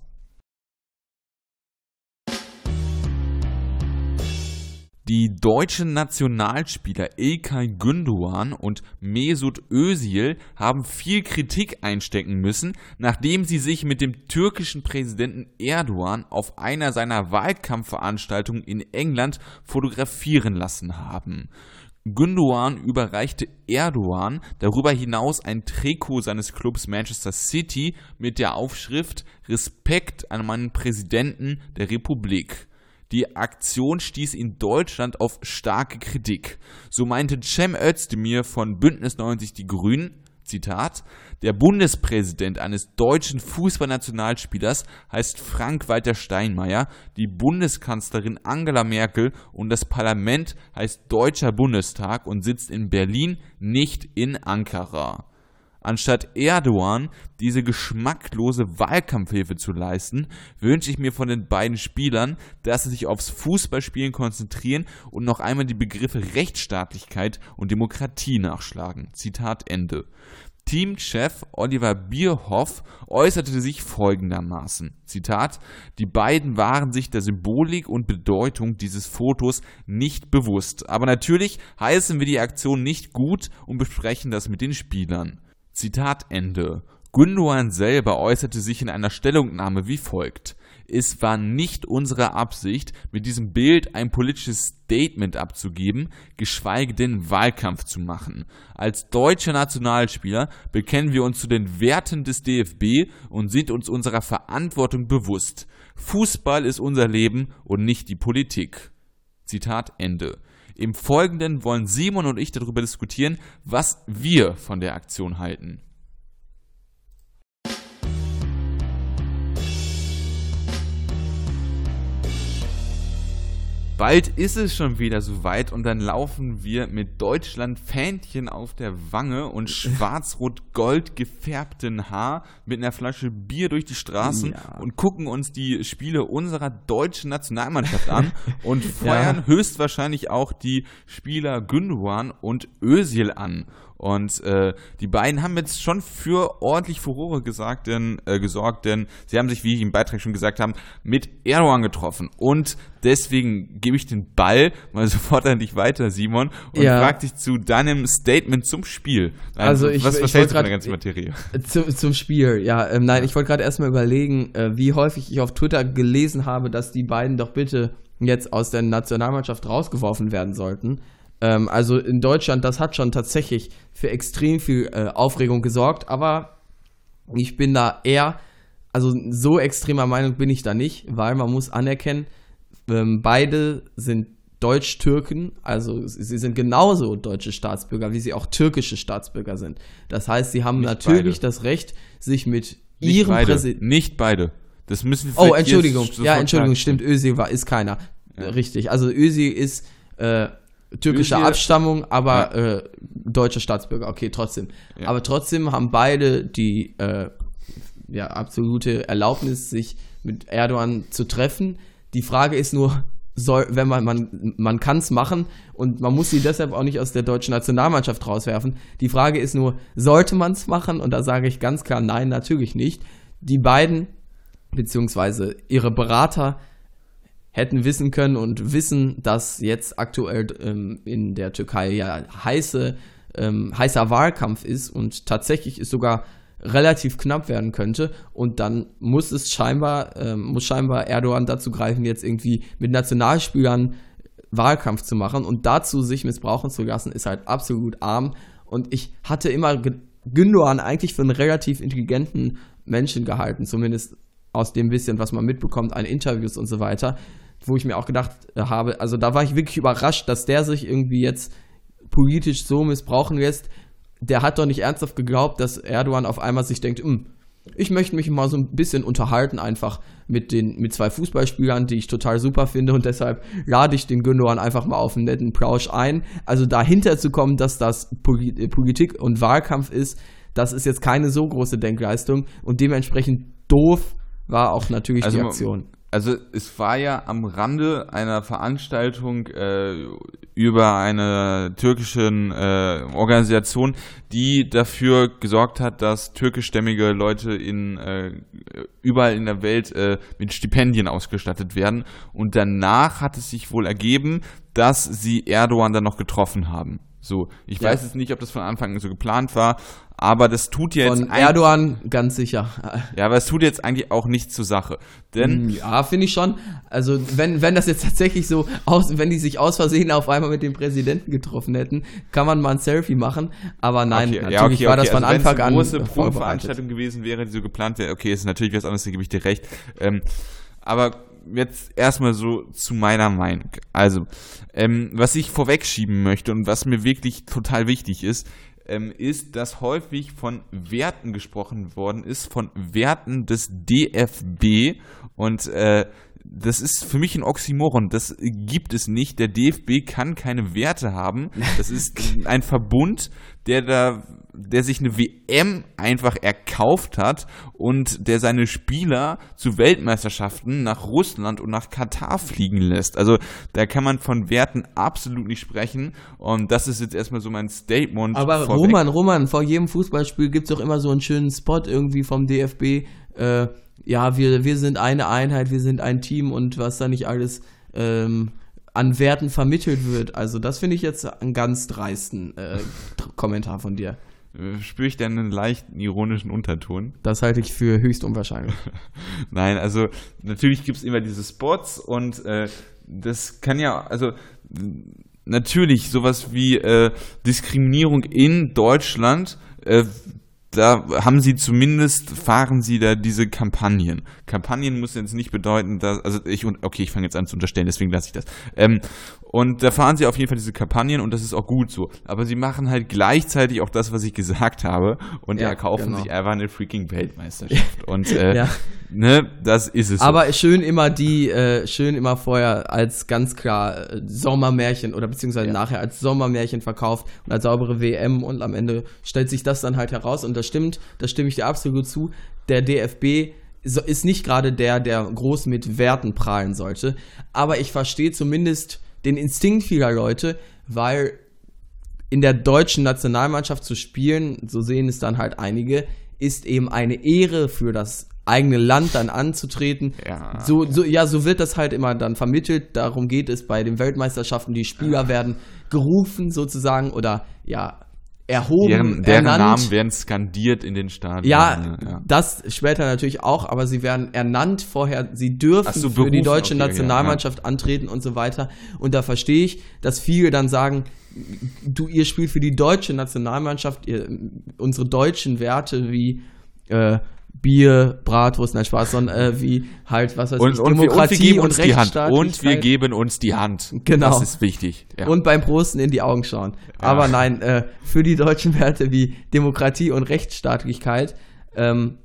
D: Die deutschen Nationalspieler Ilkay Gündoğan und Mesut Özil haben viel Kritik einstecken müssen, nachdem sie sich mit dem türkischen Präsidenten Erdogan auf einer seiner Wahlkampfveranstaltungen in England fotografieren lassen haben. Gündoğan überreichte Erdogan darüber hinaus ein Trikot seines Clubs Manchester City mit der Aufschrift Respekt an meinen Präsidenten der Republik. Die Aktion stieß in Deutschland auf starke Kritik. So meinte Cem Özdemir von Bündnis 90 Die Grünen, Zitat, der Bundespräsident eines deutschen Fußballnationalspielers heißt Frank-Walter Steinmeier, die Bundeskanzlerin Angela Merkel und das Parlament heißt Deutscher Bundestag und sitzt in Berlin, nicht in Ankara. Anstatt Erdogan diese geschmacklose Wahlkampfhilfe zu leisten, wünsche ich mir von den beiden Spielern, dass sie sich aufs Fußballspielen konzentrieren und noch einmal die Begriffe Rechtsstaatlichkeit und Demokratie nachschlagen. Zitat Ende. Teamchef Oliver Bierhoff äußerte sich folgendermaßen: Zitat: Die beiden waren sich der Symbolik und Bedeutung dieses Fotos nicht bewusst. Aber natürlich heißen wir die Aktion nicht gut und besprechen das mit den Spielern. Zitat Ende. Gündoğan selber äußerte sich in einer Stellungnahme wie folgt: Es war nicht unsere Absicht, mit diesem Bild ein politisches Statement abzugeben, geschweige denn Wahlkampf zu machen. Als deutscher Nationalspieler bekennen wir uns zu den Werten des DFB und sind uns unserer Verantwortung bewusst. Fußball ist unser Leben und nicht die Politik. Zitat Ende. Im Folgenden wollen Simon und ich darüber diskutieren, was wir von der Aktion halten. Bald ist es schon wieder soweit und dann laufen wir mit Deutschland Fähnchen auf der Wange und schwarz-rot-gold gefärbten Haar mit einer Flasche Bier durch die Straßen ja. und gucken uns die Spiele unserer deutschen Nationalmannschaft an und feuern ja. höchstwahrscheinlich auch die Spieler Gündogan und Özil an. Und äh, die beiden haben jetzt schon für ordentlich Furore gesagt, denn, äh, gesorgt, denn sie haben sich, wie ich im Beitrag schon gesagt habe, mit Erdogan getroffen. Und deswegen gebe ich den Ball mal sofort an dich weiter, Simon, und ja. frag dich zu deinem Statement zum Spiel.
C: Nein, also ich,
D: was,
C: was
D: hältst du von der ganzen Materie?
C: Zu, zum Spiel, ja. Ähm, nein, ich wollte gerade erstmal überlegen, äh, wie häufig ich auf Twitter gelesen habe, dass die beiden doch bitte jetzt aus der Nationalmannschaft rausgeworfen werden sollten. Ähm, also in Deutschland, das hat schon tatsächlich für extrem viel äh, Aufregung gesorgt, aber ich bin da eher, also so extremer Meinung bin ich da nicht, weil man muss anerkennen, ähm, beide sind Deutsch-Türken, also sie sind genauso deutsche Staatsbürger, wie sie auch türkische Staatsbürger sind. Das heißt, sie haben nicht natürlich beide. das Recht, sich mit
D: nicht ihrem Präsidenten. Nicht beide. Das müssen
C: wir Oh, Entschuldigung. Ja, Entschuldigung, stimmt. Ösi war, ist keiner. Ja. Richtig. Also Ösi ist äh, türkischer Özil, Abstammung, aber ja. äh, deutscher Staatsbürger. Okay, trotzdem. Ja. Aber trotzdem haben beide die äh, ja, absolute Erlaubnis, sich mit Erdogan zu treffen. Die Frage ist nur, soll, wenn man, man, man kann es machen und man muss sie deshalb auch nicht aus der deutschen Nationalmannschaft rauswerfen. Die Frage ist nur, sollte man es machen? Und da sage ich ganz klar, nein, natürlich nicht. Die beiden, beziehungsweise ihre Berater, hätten wissen können und wissen, dass jetzt aktuell ähm, in der Türkei ja heiße, ähm, heißer Wahlkampf ist und tatsächlich es sogar relativ knapp werden könnte. Und dann muss es scheinbar, ähm, muss scheinbar Erdogan dazu greifen, jetzt irgendwie mit Nationalspielern Wahlkampf zu machen und dazu sich missbrauchen zu lassen, ist halt absolut arm. Und ich hatte immer Gündogan eigentlich für einen relativ intelligenten Menschen gehalten, zumindest aus dem bisschen, was man mitbekommt an Interviews und so weiter, wo ich mir auch gedacht äh, habe, also da war ich wirklich überrascht, dass der sich irgendwie jetzt politisch so missbrauchen lässt. Der hat doch nicht ernsthaft geglaubt, dass Erdogan auf einmal sich denkt, hm, ich möchte mich mal so ein bisschen unterhalten, einfach mit den mit zwei Fußballspielern, die ich total super finde und deshalb lade ich den Gündogan einfach mal auf einen netten Plausch ein. Also dahinter zu kommen, dass das äh, Politik und Wahlkampf ist, das ist jetzt keine so große Denkleistung und dementsprechend doof war auch natürlich also, die Aktion
D: also es war ja am Rande einer Veranstaltung äh, über eine türkische äh, Organisation, die dafür gesorgt hat, dass türkischstämmige Leute in äh, überall in der Welt äh, mit Stipendien ausgestattet werden. Und danach hat es sich wohl ergeben, dass sie Erdogan dann noch getroffen haben. So, ich ja. weiß jetzt nicht, ob das von Anfang an so geplant war, aber das tut jetzt
C: von Erdogan ganz sicher.
D: Ja, aber es tut jetzt eigentlich auch nichts zur Sache, denn
C: hm, ja, finde ich schon. Also wenn wenn das jetzt tatsächlich so aus, wenn die sich aus Versehen auf einmal mit dem Präsidenten getroffen hätten, kann man mal ein Selfie machen. Aber nein,
D: okay, natürlich ja, okay, war das von also Anfang an große Proveranstaltung gewesen wäre, die so geplant wäre. Okay, ist natürlich was anderes, da gebe ich dir recht. Ähm, aber jetzt erstmal so zu meiner Meinung. Also, ähm, was ich vorwegschieben möchte und was mir wirklich total wichtig ist, ähm, ist, dass häufig von Werten gesprochen worden ist, von Werten des DFB und äh, das ist für mich ein Oxymoron. Das gibt es nicht. Der DFB kann keine Werte haben. Das ist ein Verbund, der da, der sich eine WM einfach erkauft hat und der seine Spieler zu Weltmeisterschaften nach Russland und nach Katar fliegen lässt. Also da kann man von Werten absolut nicht sprechen. Und das ist jetzt erstmal so mein Statement.
C: Aber vorweg. Roman, Roman, vor jedem Fußballspiel gibt es doch immer so einen schönen Spot irgendwie vom DFB. Äh, ja, wir, wir sind eine Einheit, wir sind ein Team und was da nicht alles ähm, an Werten vermittelt wird. Also das finde ich jetzt einen ganz dreisten äh, Kommentar von dir.
D: Äh, spüre ich denn einen leichten ironischen Unterton?
C: Das halte ich für höchst unwahrscheinlich.
D: Nein, also natürlich gibt es immer diese Spots und äh, das kann ja, also natürlich sowas wie äh, Diskriminierung in Deutschland äh, da haben sie zumindest, fahren sie da diese Kampagnen. Kampagnen muss jetzt nicht bedeuten, dass, also ich, okay, ich fange jetzt an zu unterstellen, deswegen lasse ich das. Ähm, und da fahren sie auf jeden Fall diese Kampagnen und das ist auch gut so. Aber sie machen halt gleichzeitig auch das, was ich gesagt habe und ja, erkaufen genau. sich einfach eine freaking Weltmeisterschaft. und äh, ja. ne, das ist es.
C: Aber so. schön immer die, äh, schön immer vorher als ganz klar äh, Sommermärchen oder beziehungsweise ja. nachher als Sommermärchen verkauft und als saubere WM und am Ende stellt sich das dann halt heraus und das stimmt, das stimme ich dir absolut zu. Der DFB ist nicht gerade der, der groß mit Werten prahlen sollte, aber ich verstehe zumindest den Instinkt vieler Leute, weil in der deutschen Nationalmannschaft zu spielen, so sehen es dann halt einige, ist eben eine Ehre für das eigene Land dann anzutreten. Ja. So, so, ja, so wird das halt immer dann vermittelt. Darum geht es bei den Weltmeisterschaften. Die Spieler ja. werden gerufen sozusagen oder ja erhoben,
D: deren, deren ernannt. Namen werden skandiert in den Stadien.
C: Ja, ja, das später natürlich auch, aber sie werden ernannt vorher, sie dürfen so, für die deutsche okay, Nationalmannschaft ja, ja. antreten und so weiter. Und da verstehe ich, dass viele dann sagen, du, ihr spielt für die deutsche Nationalmannschaft, ihr, unsere deutschen Werte wie äh, Bier, Bratwurst, nein, Spaß, sondern äh, wie halt, was weiß
D: und, ich, und Demokratie wir, und wir geben und uns die Hand. Und wir geben uns die Hand.
C: Genau.
D: Das ist wichtig.
C: Ja. Und beim Prosten in die Augen schauen. Ja. Aber nein, äh, für die deutschen Werte wie Demokratie und Rechtsstaatlichkeit. Ähm,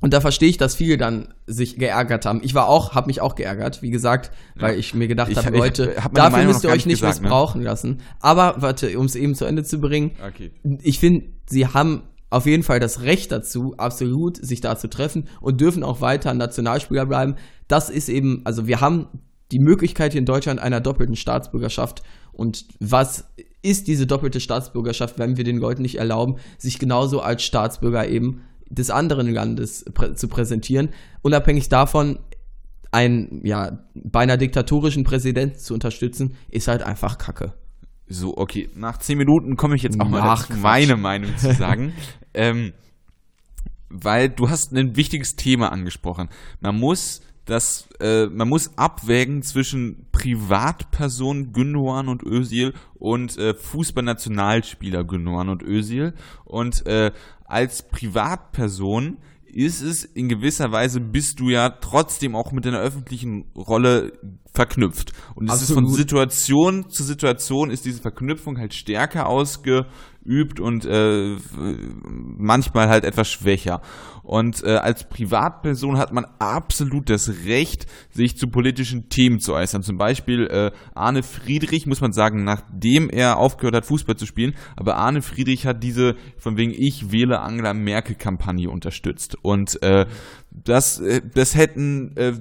C: und da verstehe ich, dass viele dann sich geärgert haben. Ich war auch, habe mich auch geärgert, wie gesagt, weil ja. ich mir gedacht habe, Leute, hab dafür müsst ihr euch nicht gesagt, ne? missbrauchen ne? lassen. Aber warte, um es eben zu Ende zu bringen, okay. ich finde, sie haben auf jeden Fall das Recht dazu, absolut sich da zu treffen und dürfen auch weiter Nationalspieler bleiben. Das ist eben, also wir haben die Möglichkeit hier in Deutschland einer doppelten Staatsbürgerschaft. Und was ist diese doppelte Staatsbürgerschaft, wenn wir den Leuten nicht erlauben, sich genauso als Staatsbürger eben des anderen Landes prä zu präsentieren, unabhängig davon, einen, ja, beinahe diktatorischen Präsidenten zu unterstützen, ist halt einfach Kacke.
D: So, okay, nach zehn Minuten komme ich jetzt auch mal dazu, meine Meinung zu sagen. ähm, weil du hast ein wichtiges Thema angesprochen. Man muss das, äh, man muss abwägen zwischen Privatperson Gündogan und Özil und äh, Fußballnationalspieler Gündogan und Özil. Und äh, als Privatperson ist es in gewisser Weise, bist du ja trotzdem auch mit deiner öffentlichen Rolle verknüpft. Und es ist von Situation zu Situation ist diese Verknüpfung halt stärker ausgeübt und äh, manchmal halt etwas schwächer. Und äh, als Privatperson hat man absolut das Recht, sich zu politischen Themen zu äußern. Zum Beispiel äh, Arne Friedrich, muss man sagen, nachdem er aufgehört hat, Fußball zu spielen, aber Arne Friedrich hat diese von wegen Ich wähle Angela Merkel Kampagne unterstützt. Und äh, das, äh, das hätten äh,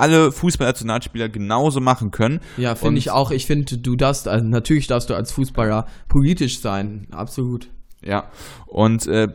D: alle Fußballnationalspieler genauso machen können.
C: Ja, finde ich auch. Ich finde, du darfst, also natürlich darfst du als Fußballer politisch sein, absolut.
D: Ja, und äh,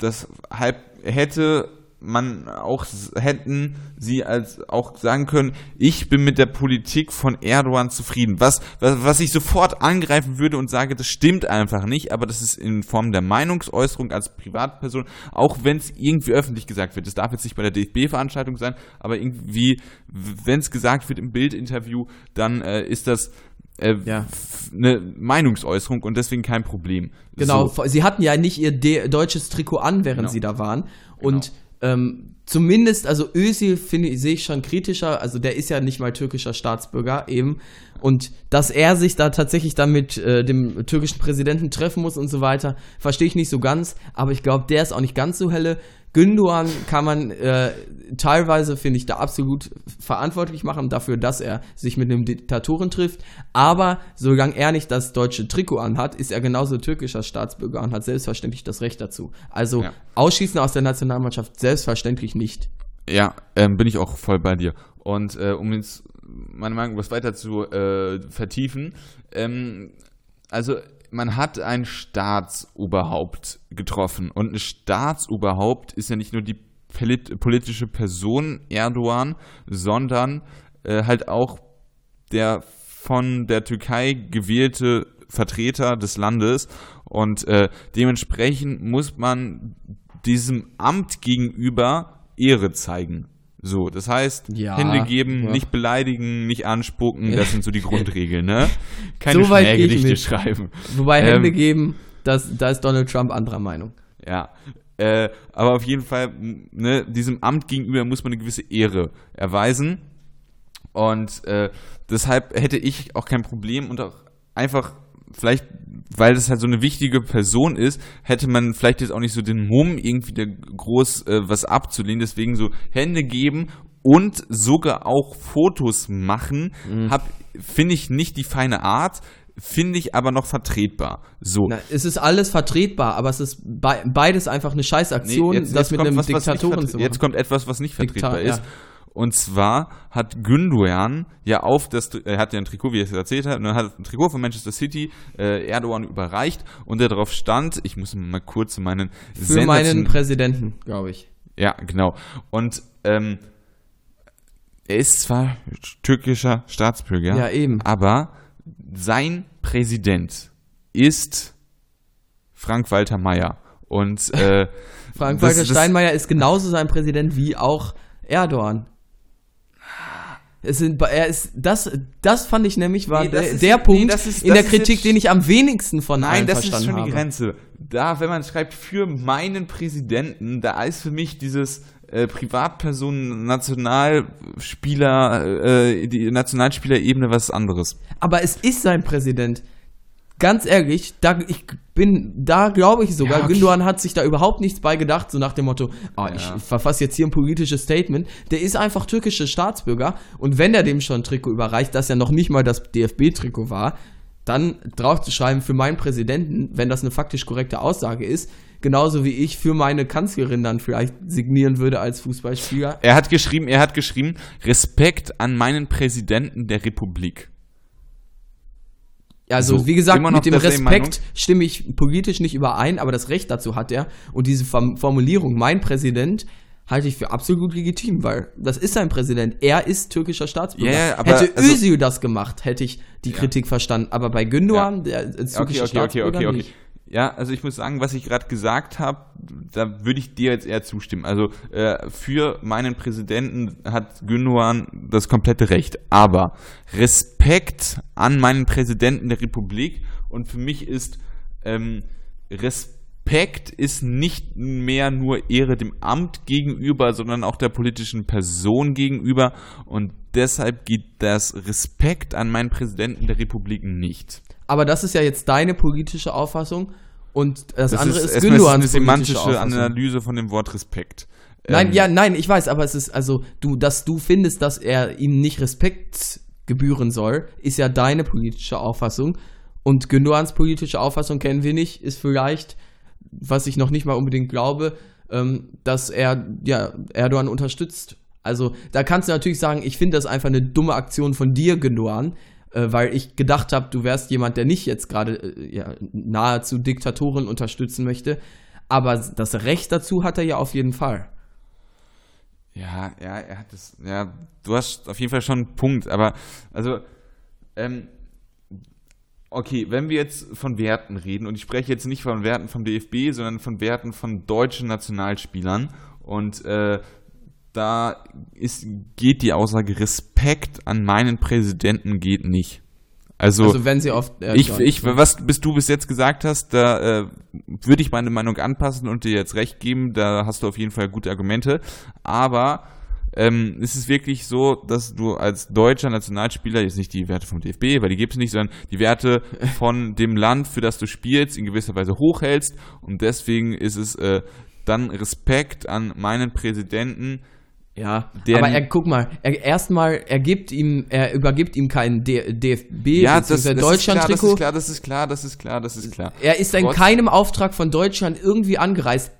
D: deshalb hätte man auch hätten sie als auch sagen können, ich bin mit der Politik von Erdogan zufrieden. Was, was, was ich sofort angreifen würde und sage, das stimmt einfach nicht, aber das ist in Form der Meinungsäußerung als Privatperson, auch wenn es irgendwie öffentlich gesagt wird. Das darf jetzt nicht bei der DFB-Veranstaltung sein, aber irgendwie, wenn es gesagt wird im Bildinterview, dann äh, ist das äh, ja. eine Meinungsäußerung und deswegen kein Problem.
C: Genau, so. sie hatten ja nicht ihr deutsches Trikot an, während genau. sie da waren. Und genau. Ähm, zumindest, also Özil finde ich, sehe ich schon kritischer, also der ist ja nicht mal türkischer Staatsbürger eben. Und dass er sich da tatsächlich dann mit äh, dem türkischen Präsidenten treffen muss und so weiter, verstehe ich nicht so ganz, aber ich glaube, der ist auch nicht ganz so helle. Gündogan kann man äh, teilweise, finde ich, da absolut verantwortlich machen dafür, dass er sich mit einem Diktatoren trifft. Aber solange er nicht das deutsche Trikot anhat, ist er genauso türkischer Staatsbürger und hat selbstverständlich das Recht dazu. Also ja. ausschließen aus der Nationalmannschaft selbstverständlich nicht.
D: Ja, ähm, bin ich auch voll bei dir. Und äh, um jetzt meine Meinung was weiter zu äh, vertiefen, ähm, also man hat ein Staatsoberhaupt getroffen. Und ein Staatsoberhaupt ist ja nicht nur die politische Person Erdogan, sondern äh, halt auch der von der Türkei gewählte Vertreter des Landes. Und äh, dementsprechend muss man diesem Amt gegenüber Ehre zeigen. So, das heißt, ja, Hände geben, ja. nicht beleidigen, nicht anspucken, das sind so die Grundregeln, ne?
C: Keine so Schmähgedichte schreiben. Wobei ähm, Hände geben, das, da ist Donald Trump anderer Meinung.
D: Ja, äh, aber auf jeden Fall, ne, diesem Amt gegenüber muss man eine gewisse Ehre erweisen. Und äh, deshalb hätte ich auch kein Problem und auch einfach vielleicht, weil das halt so eine wichtige Person ist, hätte man vielleicht jetzt auch nicht so den Mumm, irgendwie da groß äh, was abzulehnen. Deswegen so Hände geben und sogar auch Fotos machen, mhm. finde ich nicht die feine Art finde ich aber noch vertretbar. So. Na,
C: es ist alles vertretbar, aber es ist be beides einfach eine Scheißaktion, nee, jetzt, das mit einem was, Diktatoren
D: zu machen. Jetzt kommt etwas, was nicht vertretbar Diktat, ist. Ja. Und zwar hat Gündogan ja auf das, er hat ja ein Trikot, wie er es erzählt hat, und er hat ein Trikot von Manchester City äh, Erdogan überreicht und der darauf stand, ich muss mal kurz meinen
C: Für meinen Präsidenten, glaube ich.
D: Ja, genau. Und ähm, er ist zwar türkischer Staatsbürger,
C: ja, eben.
D: aber sein Präsident ist Frank-Walter Meyer. Und äh,
C: Frank-Walter Steinmeier ist genauso sein Präsident wie auch Erdogan. Es sind, er ist, das, das fand ich nämlich war nee, der, ist, der Punkt nee, ist, in der Kritik, den ich am wenigsten von
D: Nein,
C: das ist schon
D: habe. die Grenze. Da, wenn man schreibt für meinen Präsidenten, da ist für mich dieses äh, Privatpersonen, Nationalspieler, äh, die Nationalspielerebene was anderes.
C: Aber es ist sein Präsident ganz ehrlich, da, ich bin, da glaube ich sogar, ja, okay. Gündogan hat sich da überhaupt nichts bei gedacht, so nach dem Motto, oh, ja. ich verfasse jetzt hier ein politisches Statement. Der ist einfach türkischer Staatsbürger und wenn er dem schon ein Trikot überreicht, das ja noch nicht mal das DFB-Trikot war, dann drauf zu schreiben für meinen Präsidenten, wenn das eine faktisch korrekte Aussage ist, genauso wie ich für meine Kanzlerin dann vielleicht signieren würde als Fußballspieler.
D: Er hat geschrieben, er hat geschrieben, Respekt an meinen Präsidenten der Republik.
C: Also, so, wie gesagt, mit dem Respekt stimme ich politisch nicht überein, aber das Recht dazu hat er. Und diese Formulierung, mein Präsident, halte ich für absolut legitim, weil das ist sein Präsident. Er ist türkischer Staatsbürger. Yeah, hätte also, Özil das gemacht, hätte ich die ja. Kritik verstanden. Aber bei Gündogan, ja. der ist türkischer okay, okay, Staatsbürger okay, okay, nicht.
D: Ja, also ich muss sagen, was ich gerade gesagt habe, da würde ich dir jetzt eher zustimmen. Also äh, für meinen Präsidenten hat Gündogan das komplette Recht. Aber Respekt an meinen Präsidenten der Republik und für mich ist ähm, Respekt ist nicht mehr nur Ehre dem Amt gegenüber, sondern auch der politischen Person gegenüber. Und deshalb geht das Respekt an meinen Präsidenten der Republik nicht.
C: Aber das ist ja jetzt deine politische Auffassung und das,
D: Das
C: andere
D: ist,
C: ist, Gündoğans
D: eine
C: politische
D: semantische
C: Auffassung.
D: Analyse von dem Wort Respekt.
C: Nein,
D: Ähm,
C: ja, nein, ich weiß, aber es ist also du, dass du findest, dass er ihm nicht Respekt gebühren soll, ist ja deine politische Auffassung und Gündoğans politische Auffassung kennen wir nicht, ist vielleicht, was ich noch nicht mal unbedingt glaube, ähm, dass er ja Erdogan unterstützt. Also da kannst du natürlich sagen, ich finde das einfach eine dumme Aktion von dir, Gündoğan, äh, weil ich gedacht habe, du wärst jemand, der nicht jetzt gerade äh, ja, nahezu Diktatoren unterstützen möchte. Aber das Recht dazu hat er ja auf jeden Fall.
D: Ja, ja, er hat das. Ja, du hast auf jeden Fall schon einen Punkt, aber also, ähm, okay, wenn wir jetzt von Werten reden, und ich spreche jetzt nicht von Werten vom DFB, sondern von Werten von deutschen Nationalspielern, und äh, da ist, geht die Aussage, Respekt an meinen Präsidenten geht nicht. Also,
C: Also wenn sie auf äh,
D: ich, ich, was bis du bis jetzt gesagt hast, da äh, würde ich meine Meinung anpassen und dir jetzt recht geben. Da hast du auf jeden Fall gute Argumente. Aber ähm, es ist wirklich so, dass du als deutscher Nationalspieler jetzt nicht die Werte vom DFB, weil die gibt es nicht, sondern die Werte von dem Land, für das du spielst, in gewisser Weise hochhältst. Und deswegen ist es äh, dann Respekt an meinen Präsidenten.
C: ja,
D: der-
C: aber er guck mal, er erstmal er gibt ihm er übergibt ihm kein D DFB
D: Ja, das, das,
C: beziehungsweise
D: ist
C: Deutschland
D: klar, das ist klar, das ist klar, das ist klar, das ist klar.
C: Er ist in
D: Trotz-
C: keinem Auftrag von Deutschland irgendwie angereist.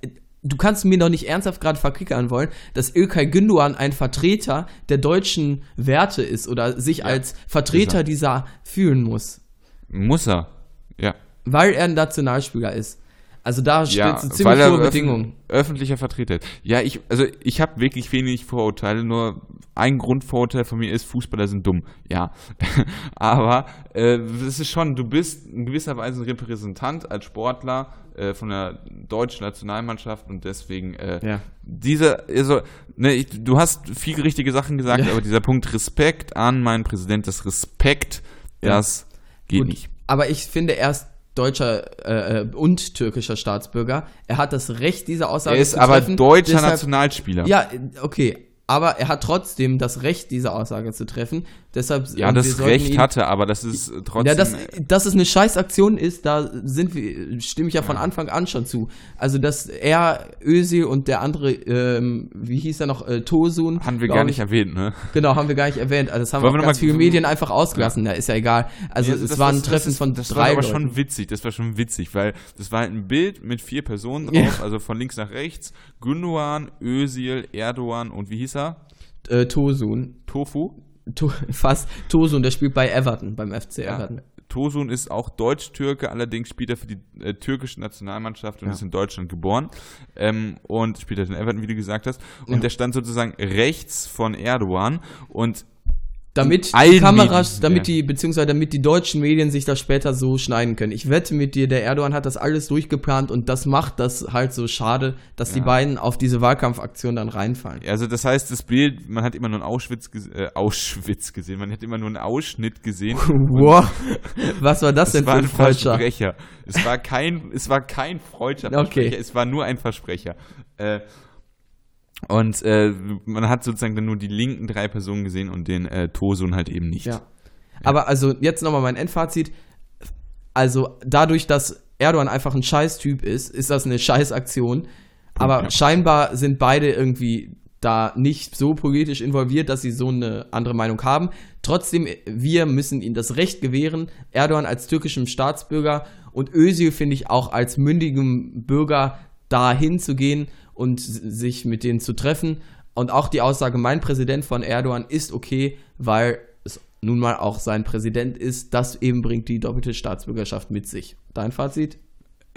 C: Du kannst mir doch nicht ernsthaft gerade verklickern wollen, dass Ilkay Gündoğan ein Vertreter der deutschen Werte ist oder sich als
D: ist
C: Vertreter
D: er.
C: dieser fühlen muss,
D: Muss er. Ja.
C: weil er ein Nationalspieler ist. Also da steht
D: Ja,
C: eine ziemlich hohe
D: öffn-
C: Bedingung.
D: öffentlicher Vertreter. Ja, ich, also ich habe wirklich wenig Vorurteile, nur ein Grundvorurteil von mir ist, Fußballer sind dumm. Ja. Aber äh, es ist schon, du bist in gewisser Weise ein Repräsentant als Sportler äh, von der deutschen Nationalmannschaft und deswegen äh,
C: Ja.
D: dieser, also, ne, ich, du hast viele richtige Sachen gesagt,
C: Ja.
D: aber dieser Punkt Respekt an meinen Präsident, das Respekt,
C: Ja.
D: das geht
C: Gut,
D: nicht.
C: Aber ich finde, er ist deutscher äh, äh, und türkischer Staatsbürger. Er hat das Recht, diese Aussage
D: Er ist
C: zu
D: aber
C: treffen.
D: deutscher
C: Deshalb-
D: Nationalspieler.
C: Ja, okay. Aber er hat trotzdem das Recht, diese Aussage zu treffen. Deshalb
D: Ja, das Recht
C: ihn-
D: hatte, aber das ist trotzdem.
C: Ja, dass, dass es eine Scheißaktion ist, da sind wir, stimme ich ja von Anfang an schon zu. Also, dass er, Özil und der andere, ähm, wie hieß er noch, äh, Tosun.
D: haben wir gar nicht
C: ich,
D: erwähnt, ne?
C: Genau, haben wir gar nicht erwähnt. Also, das haben
D: Wollen
C: auch
D: wir
C: ganz
D: mal-
C: viele Medien einfach ausgelassen. Ja, ist ja egal. Also,
D: Nee,
C: es
D: das-
C: war ein
D: das- das
C: Treffen
D: ist-
C: von
D: das
C: drei
D: war aber
C: Leuten.
D: schon witzig, das war schon witzig, weil das war halt ein Bild mit vier Personen drauf,
C: Ja.
D: also von links nach rechts. Gündoğan, Özil, Erdogan und wie hieß er?
C: Äh, Tosun.
D: Tofu?
C: To fast Tosun, der spielt bei Everton, beim FC
D: Ja.
C: Everton.
D: Tosun ist auch Deutsch-Türke, allerdings spielt er für die äh, türkische Nationalmannschaft und
C: Ja.
D: ist in Deutschland geboren. Ähm, und spielt halt in Everton, wie du gesagt hast. Und
C: Ja.
D: der stand sozusagen rechts von Erdogan und
C: Damit die Kameras,
D: Medien,
C: damit die, beziehungsweise damit die deutschen Medien sich das später so schneiden können. Ich wette mit dir, der Erdogan hat das alles durchgeplant und das macht das halt so schade, dass die
D: Ja.
C: beiden auf diese Wahlkampfaktion dann reinfallen.
D: Also das heißt, das Bild, man hat immer nur einen Auschwitz, äh, Auschwitz gesehen, man hat immer nur einen Ausschnitt gesehen.
C: Wow. Was war das denn
D: war
C: für
D: ein
C: Falscher?
D: Versprecher. Es war kein, es war kein freudscher
C: Okay.
D: Es war nur ein Versprecher. Äh, und äh, man hat sozusagen dann nur die linken drei Personen gesehen und den äh, Tosun halt eben nicht.
C: Ja. Aber also jetzt nochmal mein Endfazit. Also dadurch, dass Erdogan einfach ein Scheißtyp ist, ist das eine Scheißaktion. Aber
D: ja.
C: scheinbar sind beide irgendwie da nicht so politisch involviert, dass sie so eine andere Meinung haben. Trotzdem, wir müssen ihnen das Recht gewähren, Erdogan als türkischem Staatsbürger und Özil finde ich auch als mündigem Bürger da hinzugehen und sich mit denen zu treffen. Und auch die Aussage, mein Präsident von Erdogan ist okay, weil es nun mal auch sein Präsident ist. Das eben bringt die doppelte Staatsbürgerschaft mit sich. Dein Fazit?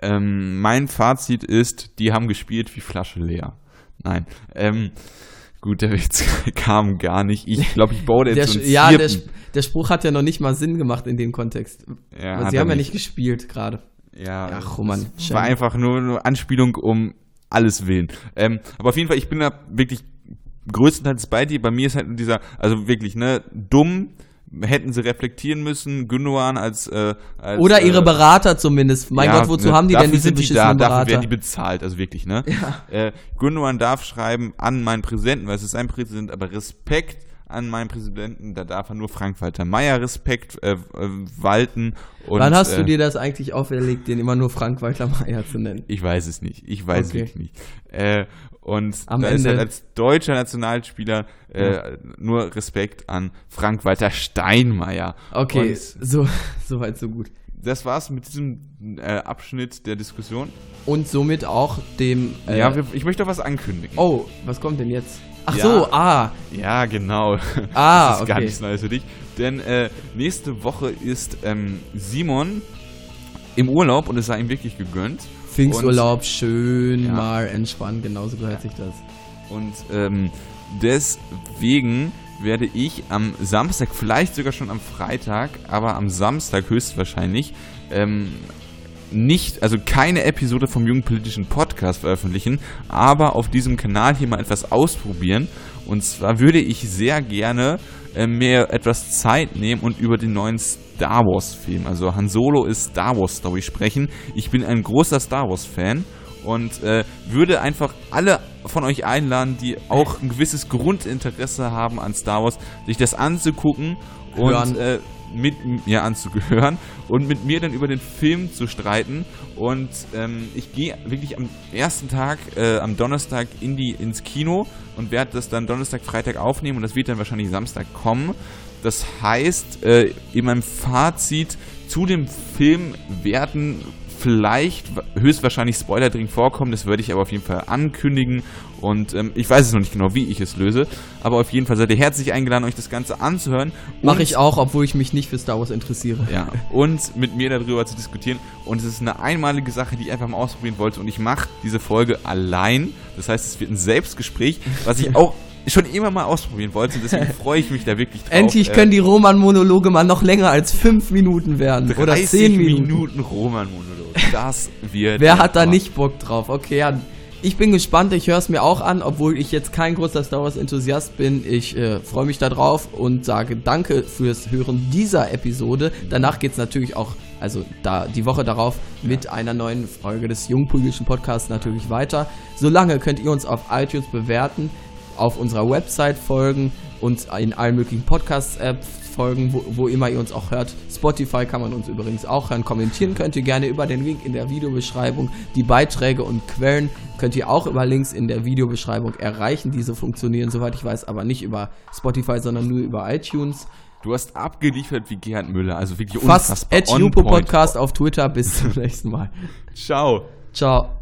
D: Ähm, mein Fazit ist, die haben gespielt wie Flasche leer. Nein. Ähm, gut, der Witz kam gar nicht. Ich glaube, ich baue
C: Der,
D: jetzt einen
C: ja, der, der Spruch hat ja noch nicht mal Sinn gemacht in dem Kontext.
D: Ja,
C: sie haben ja nicht gespielt gerade.
D: Ja,
C: Ach,
D: es
C: Schäm.
D: war einfach nur, nur Anspielung um alles willen. Ähm, aber auf jeden Fall, ich bin da wirklich größtenteils bei dir. Bei mir ist halt dieser, also wirklich, ne, dumm, hätten sie reflektieren müssen, Gündogan als, äh, als
C: Oder ihre
D: äh,
C: Berater zumindest. Mein
D: ja,
C: Gott, wozu
D: ne,
C: haben die
D: dafür
C: denn diese
D: sind die da,
C: beschissenen
D: Dafür
C: Berater?
D: werden die bezahlt, also wirklich, ne? Äh, Gündogan darf schreiben an meinen Präsidenten, weil es ist ein Präsident, aber Respekt an meinen Präsidenten, da darf er nur Frank-Walter Meyer Respekt äh, äh, walten.
C: Und, Wann hast du äh, dir das eigentlich auferlegt, den immer nur Frank-Walter Meyer zu nennen?
D: Ich weiß es nicht. Ich weiß okay. es nicht. Äh, und Am da Ende. ist halt als deutscher Nationalspieler ja. nur Respekt an Frank-Walter Steinmeier.
C: Okay, und so, so weit, so gut.
D: Das war's mit diesem äh, Abschnitt der Diskussion.
C: Und somit auch dem.
D: Äh, ja, ich möchte doch was ankündigen.
C: Oh, was kommt denn jetzt? Ach ja, so, ah.
D: Ja, genau.
C: Ah,
D: das ist
C: okay.
D: gar nichts Neues für dich. Denn äh, nächste Woche ist ähm, Simon im Urlaub und es sei ihm wirklich gegönnt.
C: Pfingsturlaub, schön ja. mal entspannen, genauso gehört sich das.
D: Und ähm, deswegen werde ich am Samstag, vielleicht sogar schon am Freitag, aber am Samstag höchstwahrscheinlich, ähm, nicht, also keine Episode vom Jugendpolitischen Podcast veröffentlichen, aber auf diesem Kanal hier mal etwas ausprobieren. Und zwar würde ich sehr gerne äh, mir etwas Zeit nehmen und über den neuen Star Wars Film, also Han Solo ist Star Wars Story sprechen. Ich bin ein großer Star Wars Fan und äh, würde einfach alle von euch einladen, die auch ein gewisses Grundinteresse haben an Star Wars, sich das anzugucken und äh, mit mir anzugehören und mit mir dann über den Film zu streiten. Und ähm, ich gehe wirklich am ersten Tag, äh, am Donnerstag in die, ins Kino und werde das dann Donnerstag, Freitag aufnehmen und das wird dann wahrscheinlich Samstag kommen. Das heißt, äh, in meinem Fazit zu dem Film werden vielleicht höchstwahrscheinlich Spoiler drin vorkommen, das würde ich aber auf jeden Fall ankündigen und ähm, ich weiß es noch nicht genau, wie ich es löse, aber auf jeden Fall seid ihr herzlich eingeladen, euch das Ganze anzuhören.
C: Mache ich auch, obwohl ich mich nicht für Star Wars interessiere.
D: Ja, und mit mir darüber zu diskutieren und es ist eine einmalige Sache, die ich einfach mal ausprobieren wollte und ich mache diese Folge allein, das heißt, es wird ein Selbstgespräch, was ich auch schon immer mal ausprobieren wollte. Deswegen freue ich mich da wirklich drauf.
C: Endlich äh, können die Roman-Monologe mal noch länger als fünf Minuten werden. Oder zehn Minuten.
D: Minuten Roman-Monologe. Das wird.
C: Wer hat da nicht Bock drauf? Okay, ja. Ich bin gespannt, ich höre es mir auch an, obwohl ich jetzt kein großer Star Wars-Enthusiast bin. Ich äh, freue mich da drauf und sage danke fürs Hören dieser Episode. Danach geht es natürlich auch, also da die Woche darauf, mit einer neuen Folge des Jungpolitischen Podcasts natürlich weiter. Solange könnt ihr uns auf iTunes bewerten auf unserer Website folgen, uns in allen möglichen Podcast-Apps folgen, wo, wo, immer ihr uns auch hört. Spotify kann man uns übrigens auch hören. Kommentieren könnt ihr gerne über den Link in der Videobeschreibung. Die Beiträge und Quellen könnt ihr auch über Links in der Videobeschreibung erreichen. Diese funktionieren, soweit ich weiß, aber nicht über Spotify, sondern nur über iTunes.
D: Du hast abgeliefert wie Gerhard Müller, also wirklich
C: Fast unfassbar. Fast Podcast auf Twitter. Bis zum nächsten Mal.
D: Ciao.
C: Ciao.